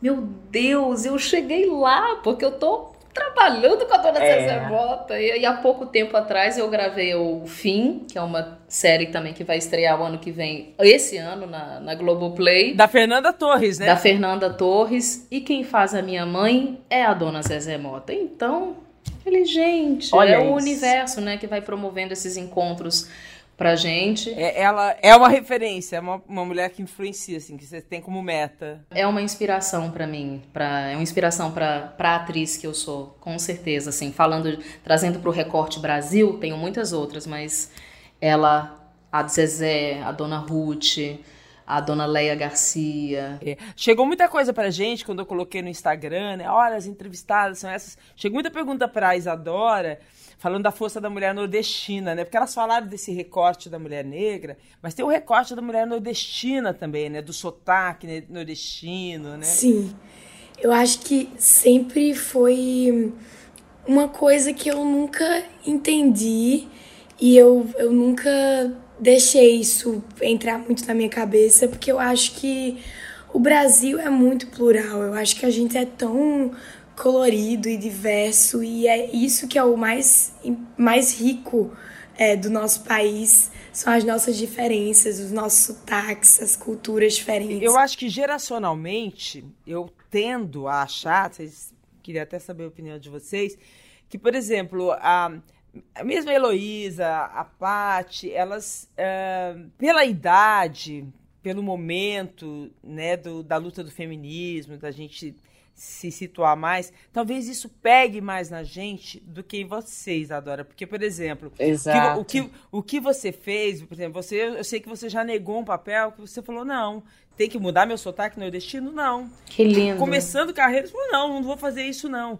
[SPEAKER 4] meu Deus, eu cheguei lá, porque eu tô trabalhando com a dona é. Zezé Bota. E, e, há pouco tempo atrás eu gravei o Fim, que é uma série também que vai estrear o ano que vem, esse ano, na, na Globoplay.
[SPEAKER 2] Da Fernanda Torres, né?
[SPEAKER 4] Da Fernanda Torres. E quem faz a minha mãe é a dona Zezé Mota. Então, falei, gente, Olha é isso. o universo, né, que vai promovendo esses encontros pra gente.
[SPEAKER 2] É, ela é uma referência, é uma, uma mulher que influencia, assim, que você tem como meta.
[SPEAKER 4] É uma inspiração para mim, pra, é uma inspiração pra, pra atriz que eu sou, com certeza, assim, falando, trazendo pro recorte Brasil, tenho muitas outras, mas ela, a Zezé, a Dona Ruth, a dona Leia Garcia.
[SPEAKER 2] É. Chegou muita coisa pra gente quando eu coloquei no Instagram, né? Olha, as entrevistadas são essas. Chegou muita pergunta pra Isadora falando da força da mulher nordestina, né? Porque elas falaram desse recorte da mulher negra, mas tem o recorte da mulher nordestina também, né? Do sotaque nordestino, né?
[SPEAKER 5] Sim. Eu acho que sempre foi uma coisa que eu nunca entendi e eu, eu nunca deixei isso entrar muito na minha cabeça, porque eu acho que o Brasil é muito plural. Eu acho que a gente é tão colorido e diverso e é isso que é o mais, mais rico é, do nosso país são as nossas diferenças, os nossos sotaques, as culturas diferentes.
[SPEAKER 2] Eu acho que geracionalmente eu tendo a achar, vocês queria até saber a opinião de vocês, que por exemplo a mesma Heloísa, a Pati, elas, uh, pela idade, pelo momento né, do, da luta do feminismo, da gente se situar mais, talvez isso pegue mais na gente do que em vocês, Adora. Porque, por exemplo,
[SPEAKER 3] Exato.
[SPEAKER 2] O, que, o, que, o que você fez, por exemplo, você, eu sei que você já negou um papel que você falou, não, tem que mudar meu sotaque nordestino? Não.
[SPEAKER 4] Que lindo.
[SPEAKER 2] Começando carreira, você falou, não, não vou fazer isso, não.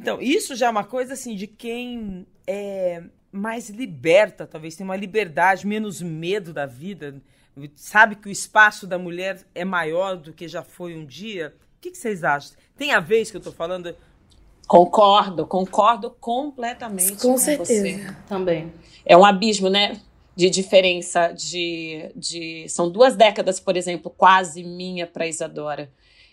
[SPEAKER 2] Então, isso já é uma coisa, assim, de quem é mais liberta, talvez, tem uma liberdade, menos medo da vida, sabe que o espaço da mulher é maior do que já foi um dia, que, que vocês acham? Tem a vez que eu estou falando?
[SPEAKER 3] Concordo, concordo completamente com, com certeza. Você.
[SPEAKER 4] Também.
[SPEAKER 3] É um abismo, né? De diferença de, de. São duas décadas, por exemplo, quase minha para Isadora.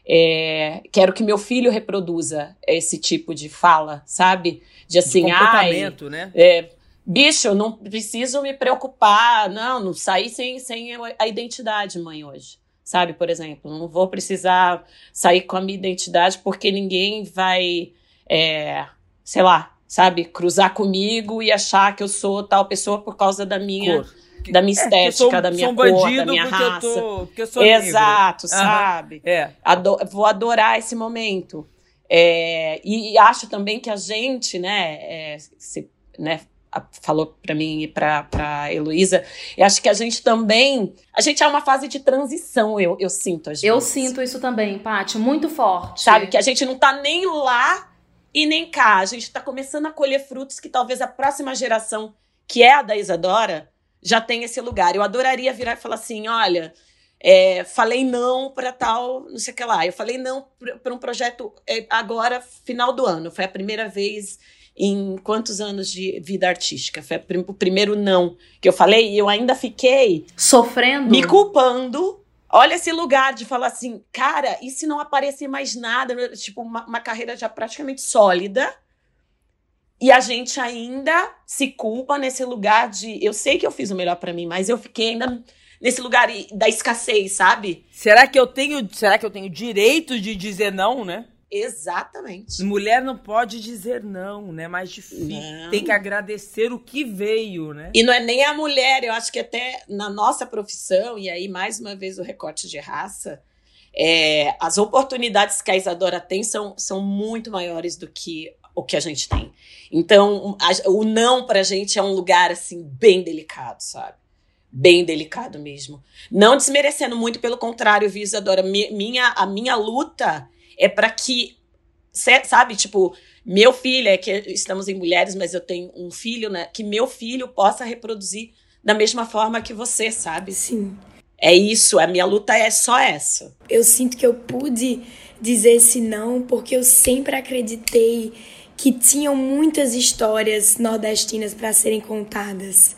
[SPEAKER 3] É, quero que meu filho reproduza esse tipo de fala, sabe? De assim, de
[SPEAKER 2] comportamento, ai, né?
[SPEAKER 3] É, bicho, não preciso me preocupar, não, não sair sem, sem a identidade, mãe, hoje sabe? Por exemplo, não vou precisar sair com a minha identidade porque ninguém vai, é, sei lá, sabe, cruzar comigo e achar que eu sou tal pessoa por causa da minha. Cor. Da minha é, estética, é, sou, da minha cor, da minha raça. Eu tô,
[SPEAKER 2] porque eu sou
[SPEAKER 3] Exato, negro. sabe?
[SPEAKER 2] Uhum, é.
[SPEAKER 3] Ador, vou adorar esse momento. É, e, e, acho também que a gente, né, é, se, né falou para mim e para Heloísa, eu acho que a gente também, a gente é uma fase de transição, eu, eu sinto às
[SPEAKER 4] Eu
[SPEAKER 3] vezes.
[SPEAKER 4] sinto isso também, Paty, muito forte.
[SPEAKER 3] Sabe, que a gente não tá nem lá e nem cá, a gente tá começando a colher frutos que talvez a próxima geração, que é a da Isadora, já tenha esse lugar. Eu adoraria virar e falar assim, olha, é, falei não para tal, não sei o que lá. Eu falei não para um projeto é, agora, final do ano. Foi a primeira vez em quantos anos de vida artística. Foi o primeiro não que eu falei e eu ainda fiquei
[SPEAKER 4] sofrendo,
[SPEAKER 3] me culpando. Olha esse lugar de falar assim, cara, e se não aparecer mais nada, tipo, uma, uma carreira já praticamente sólida, E a gente ainda se culpa nesse lugar de. Eu sei que eu fiz o melhor para mim, mas eu fiquei ainda nesse lugar da escassez, sabe?
[SPEAKER 2] Será que eu tenho, será que eu tenho direito de dizer não, né?
[SPEAKER 3] Exatamente.
[SPEAKER 2] Mulher não pode dizer não, né? Mais difícil. Tem que agradecer o que veio, né?
[SPEAKER 3] E não é nem a mulher, eu acho que até na nossa profissão, e aí mais uma vez o recorte de raça, é, as oportunidades que a Isadora tem são, são muito maiores do que o que a gente tem. Então, a, o não pra gente é um lugar, assim, bem delicado, sabe? Bem delicado mesmo. Não desmerecendo muito, pelo contrário, viu, Isadora? Minha, a minha luta é para que, sabe, tipo, meu filho, é que estamos em mulheres, mas eu tenho um filho, né? Que meu filho possa reproduzir da mesma forma que você, sabe?
[SPEAKER 5] Sim.
[SPEAKER 3] É isso, a minha luta é só essa.
[SPEAKER 5] Eu sinto que eu pude dizer esse não porque eu sempre acreditei que tinham muitas histórias nordestinas para serem contadas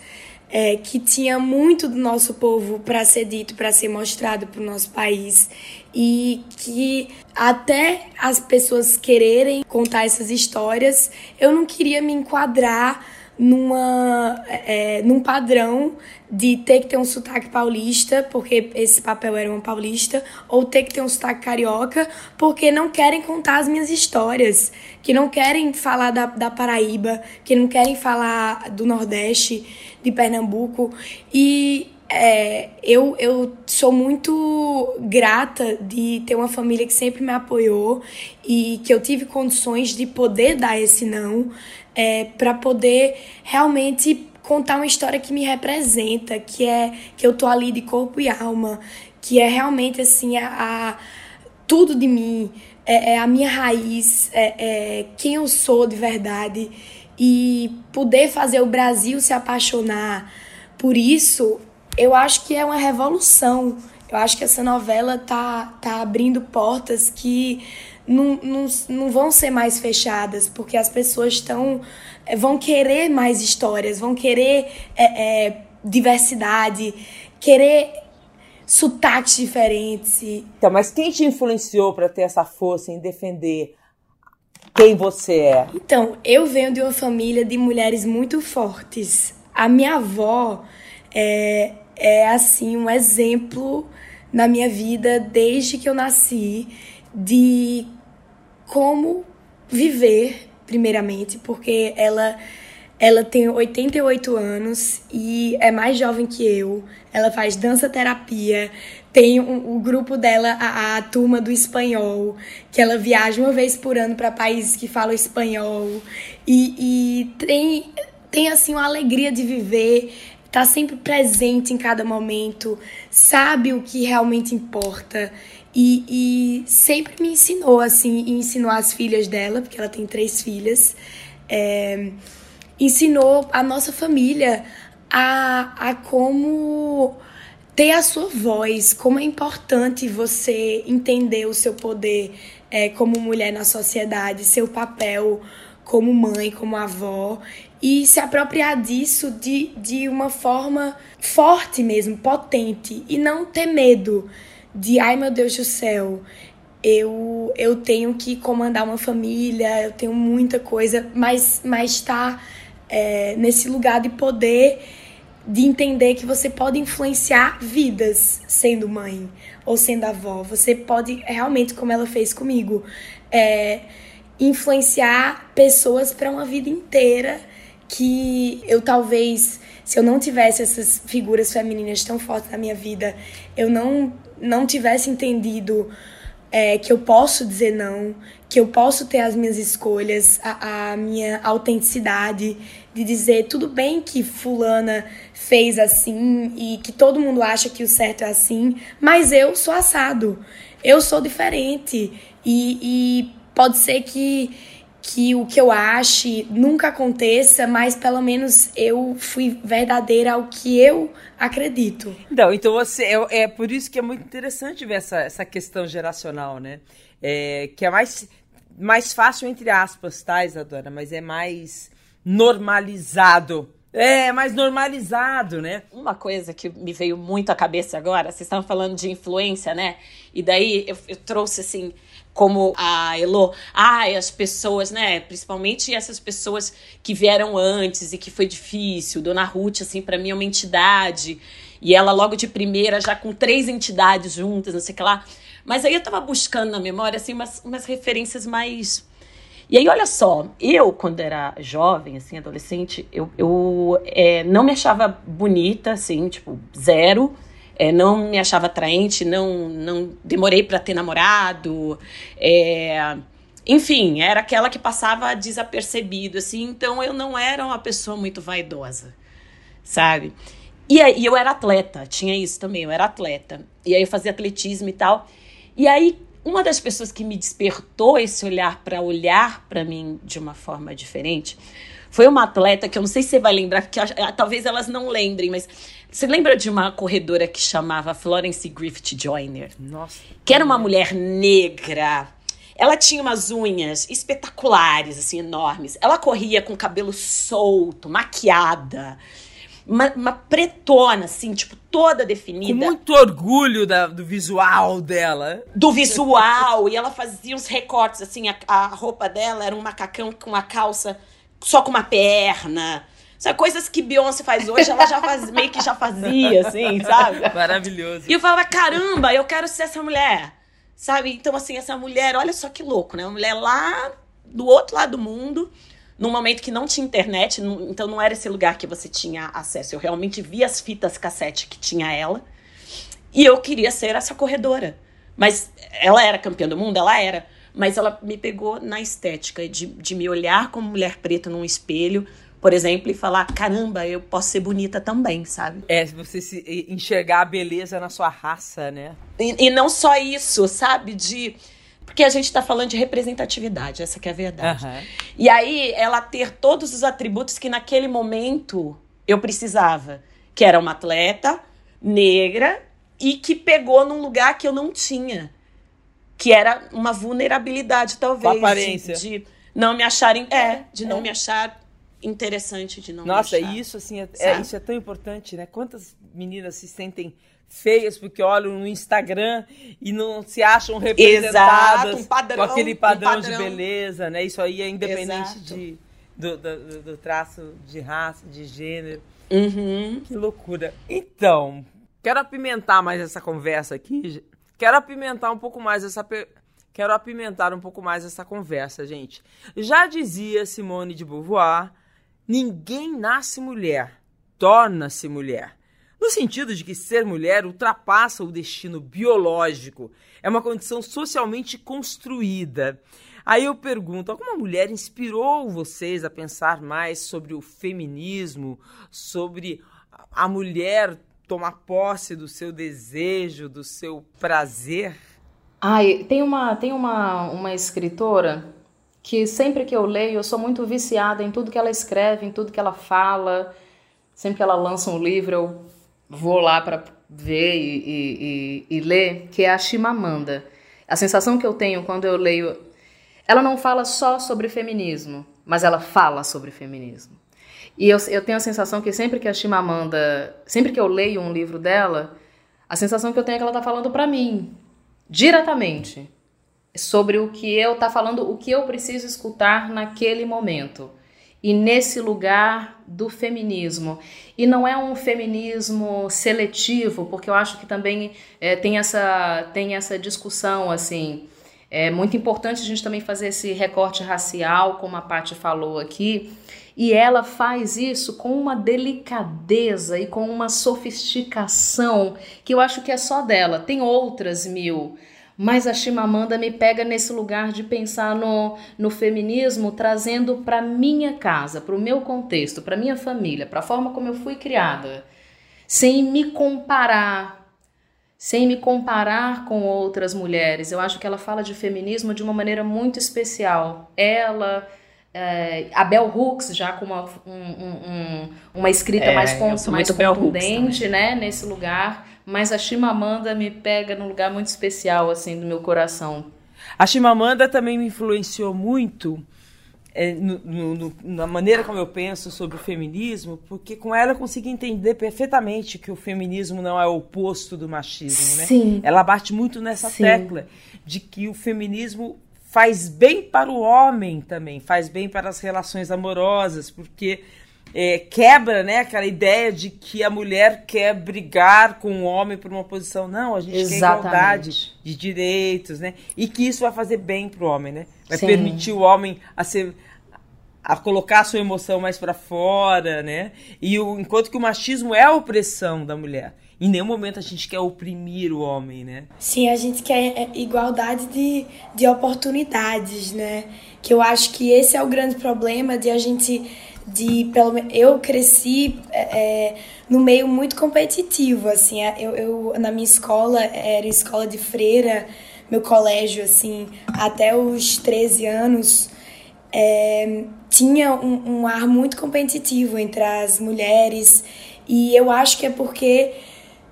[SPEAKER 5] é, que tinha muito do nosso povo para ser dito, para ser mostrado para o nosso país. E que até as pessoas quererem contar essas histórias, eu não queria me enquadrar numa, é, num padrão de ter que ter um sotaque paulista, porque esse papel era uma paulista, ou ter que ter um sotaque carioca, porque não querem contar as minhas histórias, que não querem falar da, da Paraíba, que não querem falar do Nordeste, de Pernambuco. E é, eu, eu sou muito grata de ter uma família que sempre me apoiou e que eu tive condições de poder dar esse não é, para poder realmente contar uma história que me representa, que é que eu tô ali de corpo e alma, que é realmente assim a, a tudo de mim, é, é, a minha raiz, é, é quem eu sou de verdade. E poder fazer o Brasil se apaixonar por isso, eu acho que é uma revolução. Eu acho que essa novela tá, tá abrindo portas que não, não, não vão ser mais fechadas, porque as pessoas estão eh, vão querer mais histórias, vão querer é, é, diversidade, querer sotaques diferentes.
[SPEAKER 2] Então, mas quem te influenciou para ter essa força em defender quem você é?
[SPEAKER 5] Então, eu venho de uma família de mulheres muito fortes. A minha avó é, é assim um exemplo na minha vida desde que eu nasci de como viver, primeiramente, porque ela ela tem 88 anos e é mais jovem que eu. Ela faz dança terapia. Tem o um, um grupo dela, a, a, turma do espanhol, que ela viaja uma vez por ano para países que falam espanhol. E, e tem, tem assim uma alegria de viver tá sempre presente em cada momento, sabe o que realmente importa. E, e sempre me ensinou, assim, e ensinou as filhas dela, porque ela tem três filhas, é, ensinou a nossa família a, a como ter a sua voz, como é importante você entender o seu poder é, como mulher na sociedade, seu papel como mãe, como avó, e se apropriar disso de, de uma forma forte mesmo, potente, e não ter medo de, ai meu Deus do céu, eu, eu tenho que comandar uma família, eu tenho muita coisa, mas, mas tá é, nesse lugar de poder, de entender que você pode influenciar vidas sendo mãe ou sendo avó. Você pode realmente, como ela fez comigo, é, influenciar pessoas para uma vida inteira que eu talvez se eu não tivesse essas figuras femininas tão fortes na minha vida, eu não não tivesse entendido é, que eu posso dizer não, que eu posso ter as minhas escolhas, a, a, minha autenticidade, de dizer tudo bem que fulana fez assim e que todo mundo acha que o certo é assim, mas eu sou assado, eu sou diferente e, e pode ser que que o que eu ache nunca aconteça, mas pelo menos eu fui verdadeira ao que eu acredito.
[SPEAKER 2] Então, então você é, é por isso que é muito interessante ver essa, essa questão geracional, né? É, que é mais, mais fácil, entre aspas, tá, Isadora? Mas é mais normalizado. É, mais normalizado, né?
[SPEAKER 3] Uma coisa que me veio muito à cabeça agora, vocês estavam falando de influência, né? E daí eu, eu trouxe assim como a Elo, ah, as pessoas, né, principalmente essas pessoas que vieram antes e que foi difícil. Dona Ruth, assim, para mim é uma entidade. E ela logo de primeira, já com três entidades juntas, não sei o que lá. Mas aí eu tava buscando na memória, assim, umas, umas referências mais... E aí, olha só, eu, quando era jovem, assim, adolescente, eu, eu é, não me achava bonita, assim, tipo, zero é, não me achava atraente, não, não demorei para ter namorado. É, enfim, era aquela que passava desapercebido, assim, então eu não era uma pessoa muito vaidosa, sabe? E aí eu era atleta, tinha isso também, eu era atleta. E aí eu fazia atletismo e tal. E aí uma das pessoas que me despertou esse olhar para olhar para mim de uma forma diferente foi uma atleta que eu não sei se você vai lembrar, porque talvez elas não lembrem, mas você lembra de uma corredora que chamava Florence Griffith Joyner?
[SPEAKER 2] Nossa.
[SPEAKER 3] Que era uma mulher negra. Ela tinha umas unhas espetaculares, assim, enormes. Ela corria com cabelo solto, maquiada. Uma, uma pretona, assim, tipo, toda definida.
[SPEAKER 2] Com muito orgulho da, do visual dela.
[SPEAKER 3] Do visual. e ela fazia uns recortes, assim, a, a roupa dela era um macacão com uma calça só com uma perna. Sabe, coisas que Beyoncé faz hoje, ela já faz, meio que já fazia, assim, sabe?
[SPEAKER 2] Maravilhoso.
[SPEAKER 3] E eu falava, caramba, eu quero ser essa mulher. Sabe? Então, assim, essa mulher, olha só que louco, né? Uma mulher lá do outro lado do mundo, num momento que não tinha internet, então não era esse lugar que você tinha acesso. Eu realmente via as fitas cassete que tinha ela. E eu queria ser essa corredora. Mas ela era campeã do mundo? Ela era. Mas ela me pegou na estética de, de me olhar como mulher preta num espelho, por exemplo, e falar: caramba, eu posso ser bonita também, sabe?
[SPEAKER 2] É, você se enxergar a beleza na sua raça, né?
[SPEAKER 3] E, e não só isso, sabe? De. Porque a gente está falando de representatividade, essa que é a verdade. Uhum. E aí, ela ter todos os atributos que naquele momento eu precisava. Que era uma atleta negra e que pegou num lugar que eu não tinha. Que era uma vulnerabilidade, talvez.
[SPEAKER 2] Com aparência.
[SPEAKER 3] De, de não me acharem. É, de não é. me achar interessante de não
[SPEAKER 2] Nossa,
[SPEAKER 3] deixar,
[SPEAKER 2] isso assim, é, é, isso é tão importante, né? Quantas meninas se sentem feias porque olham no Instagram e não se acham representadas Exato, um padrão, com aquele padrão, um padrão, de beleza, né? Isso aí é independente de, do, do, do, traço de raça, de gênero.
[SPEAKER 3] Uhum.
[SPEAKER 2] Que loucura. Então, quero apimentar mais essa conversa aqui. Quero apimentar um pouco mais essa Quero apimentar um pouco mais essa conversa, gente. Já dizia Simone de Beauvoir Ninguém nasce mulher, torna-se mulher. No sentido de que ser mulher ultrapassa o destino biológico, é uma condição socialmente construída. Aí eu pergunto: alguma mulher inspirou vocês a pensar mais sobre o feminismo, sobre a mulher tomar posse do seu desejo, do seu prazer?
[SPEAKER 4] Ai, tem uma, tem uma, uma escritora que sempre que eu leio, eu sou muito viciada em tudo que ela escreve, em tudo que ela fala. Sempre que ela lança um livro, eu vou lá para ver e, e, e, e, ler, que é a Chimamanda. A sensação que eu tenho quando eu leio. Ela não fala só sobre feminismo, mas ela fala sobre feminismo. E eu, eu tenho a sensação que sempre que a Chimamanda. Sempre que eu leio um livro dela, a sensação que eu tenho é que ela está falando para mim, diretamente sobre o que eu tá falando, o que eu preciso escutar naquele momento. E nesse lugar do feminismo. E não é um feminismo seletivo, porque eu acho que também é, tem, essa, tem essa discussão assim. É muito importante a gente também fazer esse recorte racial, como a Paty falou aqui. E ela faz isso com uma delicadeza e com uma sofisticação que eu acho que é só dela. Tem outras mil mas a Chimamanda me pega nesse lugar de pensar no, no feminismo trazendo para minha casa, para o meu contexto, para minha família, para a forma como eu fui criada, sem me comparar, sem me comparar com outras mulheres. Eu acho que ela fala de feminismo de uma maneira muito especial. Ela é, a Bell Hooks já com uma, um, um, uma escrita é, mais, mais contundente, né, nesse lugar mas a Chimamanda me pega num lugar muito especial, assim, do meu coração.
[SPEAKER 2] A Chimamanda também me influenciou muito é, no, no, na maneira como eu penso sobre o feminismo, porque com ela eu consegui entender perfeitamente que o feminismo não é o oposto do machismo, né?
[SPEAKER 5] Sim.
[SPEAKER 2] Ela bate muito nessa
[SPEAKER 5] Sim.
[SPEAKER 2] tecla de que o feminismo faz bem para o homem também, faz bem para as relações amorosas, porque é, quebra né, aquela ideia de que a mulher quer brigar com o homem por uma posição. Não, a gente quer
[SPEAKER 4] Exatamente.
[SPEAKER 2] igualdade de direitos, né? E que isso vai fazer bem para o homem, né? Vai
[SPEAKER 4] Sim.
[SPEAKER 2] permitir o homem a ser a colocar a sua emoção mais para fora, né? E o, enquanto que o machismo é a opressão da mulher. Em nenhum momento a gente quer oprimir o homem, né?
[SPEAKER 5] Sim, a gente quer é, igualdade de, de oportunidades, né? Que eu acho que esse é o grande problema de a gente. De, pelo eu cresci é, é, no meio muito competitivo, assim. Eu, eu, na minha escola, era escola de freira, meu colégio, assim, até os 13 anos, é, tinha um, um ar muito competitivo entre as mulheres. E eu acho que é porque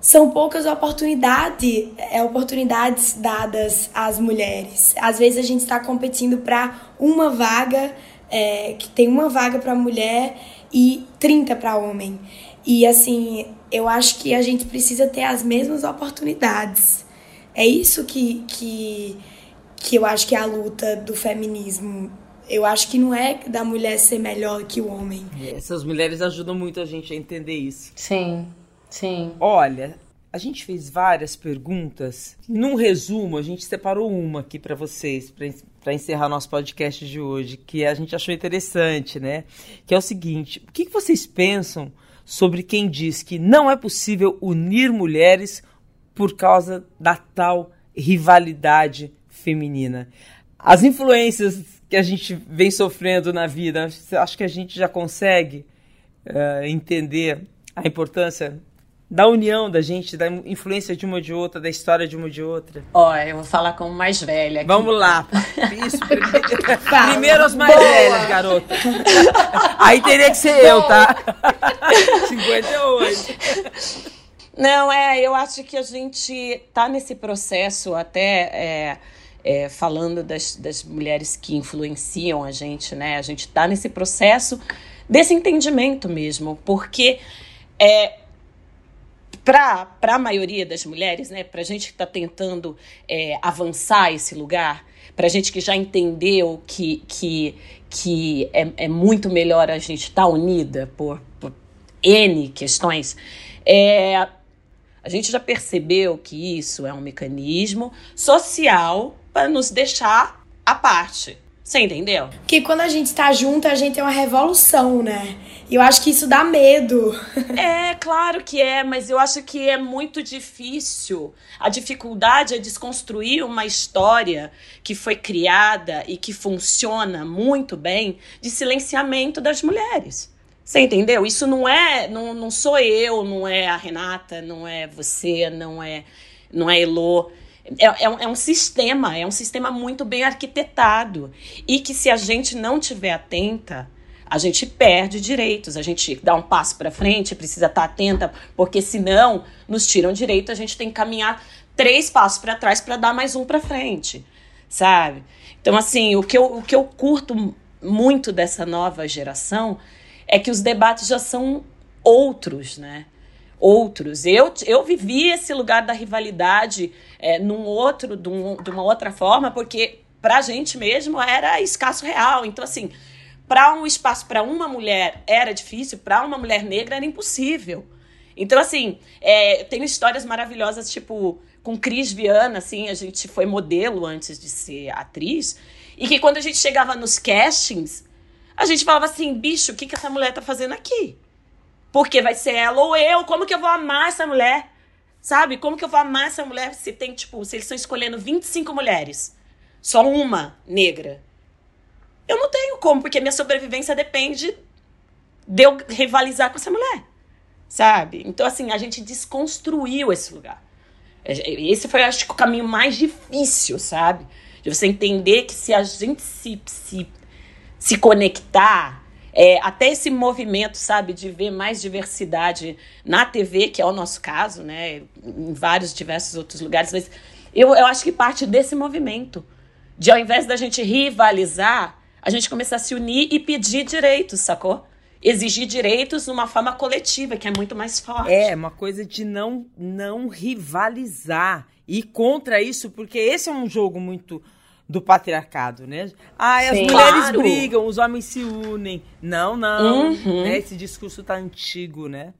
[SPEAKER 5] são poucas oportunidades, é, oportunidades dadas às mulheres. Às vezes a gente está competindo para uma vaga, é, que tem uma vaga para mulher e 30 para homem. E assim, eu acho que a gente precisa ter as mesmas oportunidades. É isso que, que, que eu acho que é a luta do feminismo. Eu acho que não é da mulher ser melhor que o homem.
[SPEAKER 2] Essas mulheres ajudam muito a gente a entender isso.
[SPEAKER 4] Sim, sim.
[SPEAKER 2] Olha, a gente fez várias perguntas. Num resumo, a gente separou uma aqui para vocês, para encerrar nosso podcast de hoje, que a gente achou interessante, né? Que é o seguinte: o que vocês pensam sobre quem diz que não é possível unir mulheres por causa da tal rivalidade feminina? As influências que a gente vem sofrendo na vida, acho que a gente já consegue eh, entender a importância da união da gente, da influência de uma de outra, da história de uma de outra.
[SPEAKER 3] Ó, eu vou falar como mais velha. Aqui.
[SPEAKER 2] Vamos lá. Isso, primeiro, primeiro as mais velhas, garota. Aí teria que ser eu, tá? 58.
[SPEAKER 3] Não, é, eu acho que a gente tá nesse processo até é, é, falando das, das mulheres que influenciam a gente, né? A gente tá nesse processo desse entendimento mesmo, porque é, para a maioria das mulheres, né, para a gente que está tentando é, avançar esse lugar, para a gente que já entendeu que, que, que é, é muito melhor a gente estar tá unida por, por N questões, é, a gente já percebeu que isso é um mecanismo social para nos deixar à parte. Você entendeu?
[SPEAKER 5] Porque quando a gente tá junto, a gente é uma revolução, né? E eu acho que isso dá medo.
[SPEAKER 3] É, claro que é, mas eu acho que é muito difícil. A dificuldade é desconstruir uma história que foi criada e que funciona muito bem de silenciamento das mulheres. Você entendeu? Isso não é, não, não sou eu, não é a Renata, não é você, não é, não é Elô. É, é, um, é, um, sistema, é um sistema muito bem arquitetado. E que se a gente não tiver atenta, a gente perde direitos. A gente dá um passo para frente, precisa estar atenta, porque senão nos tiram direito, a gente tem que caminhar três passos para trás para dar mais um para frente, sabe? Então, assim, o que, eu, o que eu curto muito dessa nova geração é que os debates já são outros, né? Outros. Eu, eu vivi esse lugar da rivalidade é, num outro, de, um, de uma outra forma, porque pra gente mesmo era escasso real. Então, assim, para um espaço para uma mulher era difícil, para uma mulher negra era impossível. Então, assim, é, tenho histórias maravilhosas, tipo, com Cris Viana, assim, a gente foi modelo antes de ser atriz, e que quando a gente chegava nos castings, a gente falava assim, bicho, o que, que essa mulher tá fazendo aqui? Porque vai ser ela ou eu. Como que eu vou amar essa mulher? Sabe? Como que eu vou amar essa mulher se tem, tipo, se eles estão escolhendo 25 mulheres, só uma negra? Eu não tenho como, porque minha sobrevivência depende de eu rivalizar com essa mulher. Sabe? Então, assim, a gente desconstruiu esse lugar. Esse foi, acho que, o caminho mais difícil, sabe? De você entender que se a gente se, se, se conectar é, até esse movimento, sabe, de ver mais diversidade na TV, que é o nosso caso, né, em vários diversos outros lugares, mas eu, eu acho que parte desse movimento, de ao invés da gente rivalizar, a gente começar a se unir e pedir direitos, sacou? Exigir direitos numa forma coletiva, que é muito mais forte.
[SPEAKER 2] É, uma coisa de não, não rivalizar. E contra isso, porque esse é um jogo muito do patriarcado, né? Ah, as Sim, mulheres claro. brigam, os homens se unem. Não, não. Uhum. Né? Esse discurso tá antigo, né?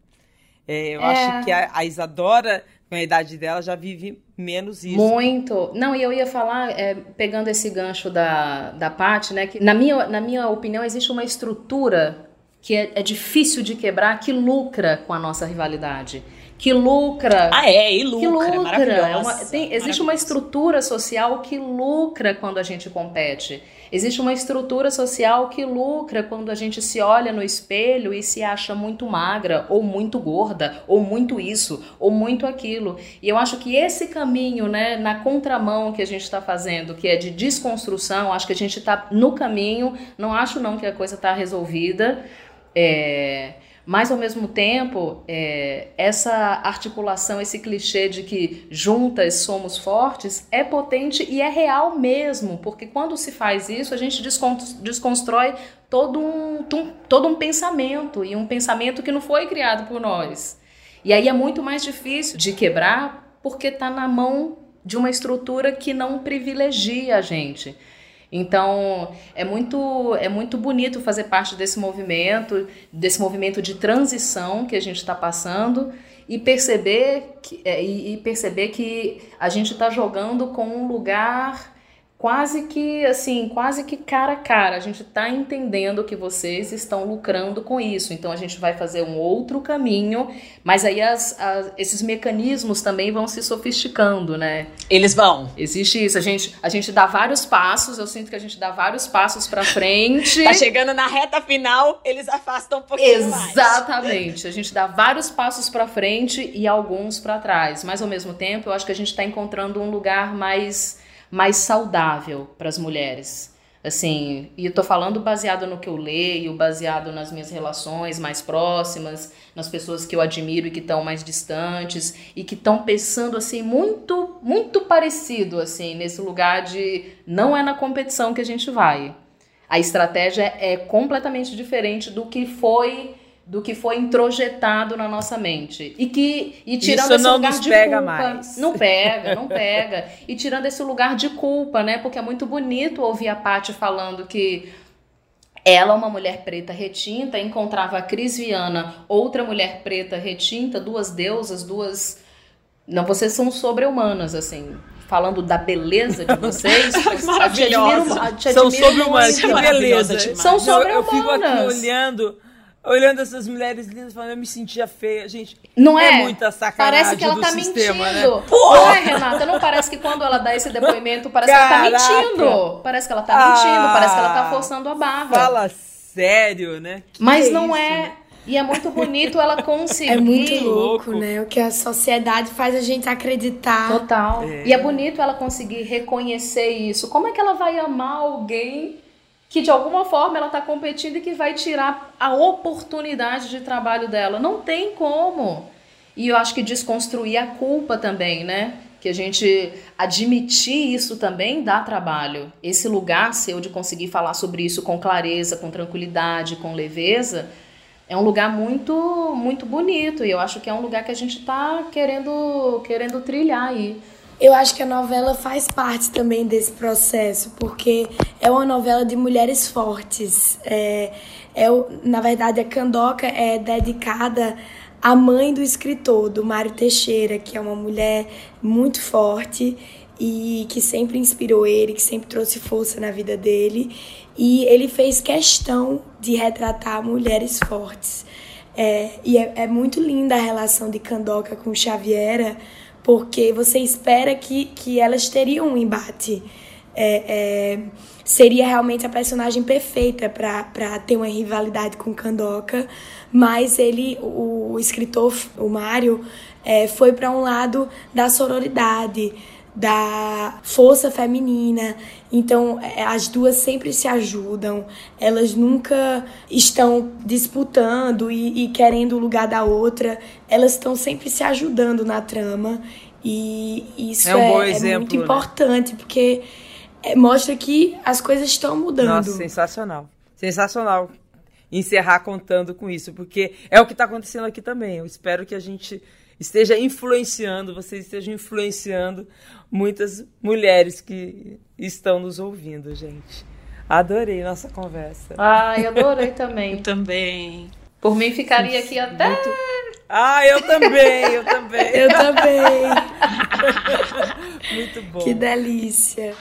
[SPEAKER 2] É, eu é. acho que a, a, Isadora, com a idade dela, já vive menos isso.
[SPEAKER 4] Muito. Não, e eu ia falar, é, pegando esse gancho da, da Paty, né? Que na minha, na minha opinião, existe uma estrutura que é, é difícil de quebrar, que lucra com a nossa rivalidade que lucra.
[SPEAKER 3] Ah, é, e lucra.
[SPEAKER 4] Que lucra. É uma, tem, existe uma estrutura social que lucra quando a gente compete. Existe uma estrutura social que lucra quando a gente se olha no espelho e se acha muito magra, ou muito gorda, ou muito isso, ou muito aquilo. E eu acho que esse caminho, né, na contramão que a gente está fazendo, que é de desconstrução, acho que a gente está no caminho. Não acho não que a coisa está resolvida. É, mas, ao mesmo tempo, é, essa articulação, esse clichê de que juntas somos fortes é potente e é real mesmo, porque quando se faz isso, a gente desconstrói todo um, todo um pensamento, e um pensamento que não foi criado por nós. E aí é muito mais difícil de quebrar, porque está na mão de uma estrutura que não privilegia a gente. Então, é muito, é muito bonito fazer parte desse movimento, desse movimento de transição que a gente está passando e perceber que, é, e perceber que a gente está jogando com um lugar quase que assim, quase que cara a cara. A gente está entendendo que vocês estão lucrando com isso. Então a gente vai fazer um outro caminho, mas aí as, as, esses mecanismos também vão se sofisticando, né?
[SPEAKER 3] Eles vão.
[SPEAKER 4] Existe isso. A gente, a gente dá vários passos. Eu sinto que a gente dá vários passos para frente.
[SPEAKER 3] tá chegando na reta final, eles afastam um pouquinho
[SPEAKER 4] Exatamente. mais. Exatamente. A gente dá vários passos para frente e alguns para trás. Mas ao mesmo tempo, eu acho que a gente está encontrando um lugar mais mais saudável para as mulheres. Assim, e eu tô falando baseado no que eu leio, baseado nas minhas relações mais próximas, nas pessoas que eu admiro e que estão mais distantes e que estão pensando assim muito, muito parecido assim, nesse lugar de não é na competição que a gente vai. A estratégia é completamente diferente do que foi do que foi introjetado na nossa mente. E que e tirando
[SPEAKER 2] Isso
[SPEAKER 4] esse
[SPEAKER 2] não
[SPEAKER 4] lugar
[SPEAKER 2] nos
[SPEAKER 4] de
[SPEAKER 2] pega
[SPEAKER 4] culpa,
[SPEAKER 2] mais.
[SPEAKER 4] não pega, não pega. E tirando esse lugar de culpa, né? Porque é muito bonito ouvir a Paty falando que ela, uma mulher preta retinta, encontrava a Cris Viana, outra mulher preta retinta, duas deusas, duas não, vocês são sobre-humanas, assim falando da beleza de vocês.
[SPEAKER 3] Maravilhosa.
[SPEAKER 2] São sobre-humanas, que beleza.
[SPEAKER 4] São sobre-humanas.
[SPEAKER 2] Eu fico aqui olhando olhando essas mulheres lindas, falando, eu me sentia feia. Gente,
[SPEAKER 4] não
[SPEAKER 2] é,
[SPEAKER 4] é
[SPEAKER 2] muita sacanagem
[SPEAKER 4] Parece que ela
[SPEAKER 2] do
[SPEAKER 4] tá
[SPEAKER 2] sistema,
[SPEAKER 4] mentindo.
[SPEAKER 2] Né?
[SPEAKER 4] Não é, Renata? Não parece que quando ela dá esse depoimento, parece Caraca. que ela tá mentindo. Parece que ela tá mentindo, ah, parece que ela tá forçando a barra.
[SPEAKER 2] Fala sério, né?
[SPEAKER 4] Que Mas é não isso? é... E é muito bonito ela conseguir.
[SPEAKER 5] É muito louco, né? O que a sociedade faz a gente acreditar.
[SPEAKER 4] Total. É. E é bonito ela conseguir reconhecer isso. Como é que ela vai amar alguém que de alguma forma ela está competindo e que vai tirar a oportunidade de trabalho dela. Não tem como. E eu acho que desconstruir a culpa também, né? Que a gente admitir isso também dá trabalho. Esse lugar seu de conseguir falar sobre isso com clareza, com tranquilidade, com leveza, é um lugar muito muito bonito. E eu acho que é um lugar que a gente está querendo, querendo trilhar aí.
[SPEAKER 5] Eu acho que a novela faz parte também desse processo, porque é uma novela de mulheres fortes. É, é, na verdade, a Candoca é dedicada à mãe do escritor, do Mário Teixeira, que é uma mulher muito forte e que sempre inspirou ele, que sempre trouxe força na vida dele. E ele fez questão de retratar mulheres fortes. É, e é, é muito linda a relação de Candoca com Xaviera, porque você espera que, que elas teriam um embate. É, é, seria realmente a personagem perfeita para ter uma rivalidade com Kandoka, mas ele, o, o escritor, o Mário, é, foi para um lado da sororidade, da força feminina. Então, é, as duas sempre se ajudam, elas nunca estão disputando e, e querendo o lugar da outra, elas estão sempre se ajudando na trama. E isso é, um é, é muito né? importante, porque é, mostra que as coisas estão mudando.
[SPEAKER 2] Nossa, sensacional. Sensacional encerrar contando com isso, porque é o que está acontecendo aqui também. Eu espero que a gente esteja influenciando, vocês estejam influenciando muitas mulheres que estão nos ouvindo, gente. Adorei nossa conversa.
[SPEAKER 4] Ai, adorei também.
[SPEAKER 3] também.
[SPEAKER 4] Por mim, ficaria aqui até. Muito...
[SPEAKER 2] Ah, eu também, eu também.
[SPEAKER 5] eu também.
[SPEAKER 2] Muito bom.
[SPEAKER 5] Que delícia.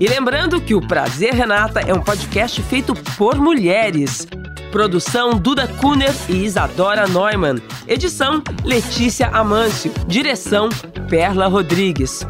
[SPEAKER 2] E lembrando que o Prazer Renata é um podcast feito por mulheres. Produção Duda Kuner e Isadora Neumann. Edição Letícia Amâncio. Direção Perla Rodrigues.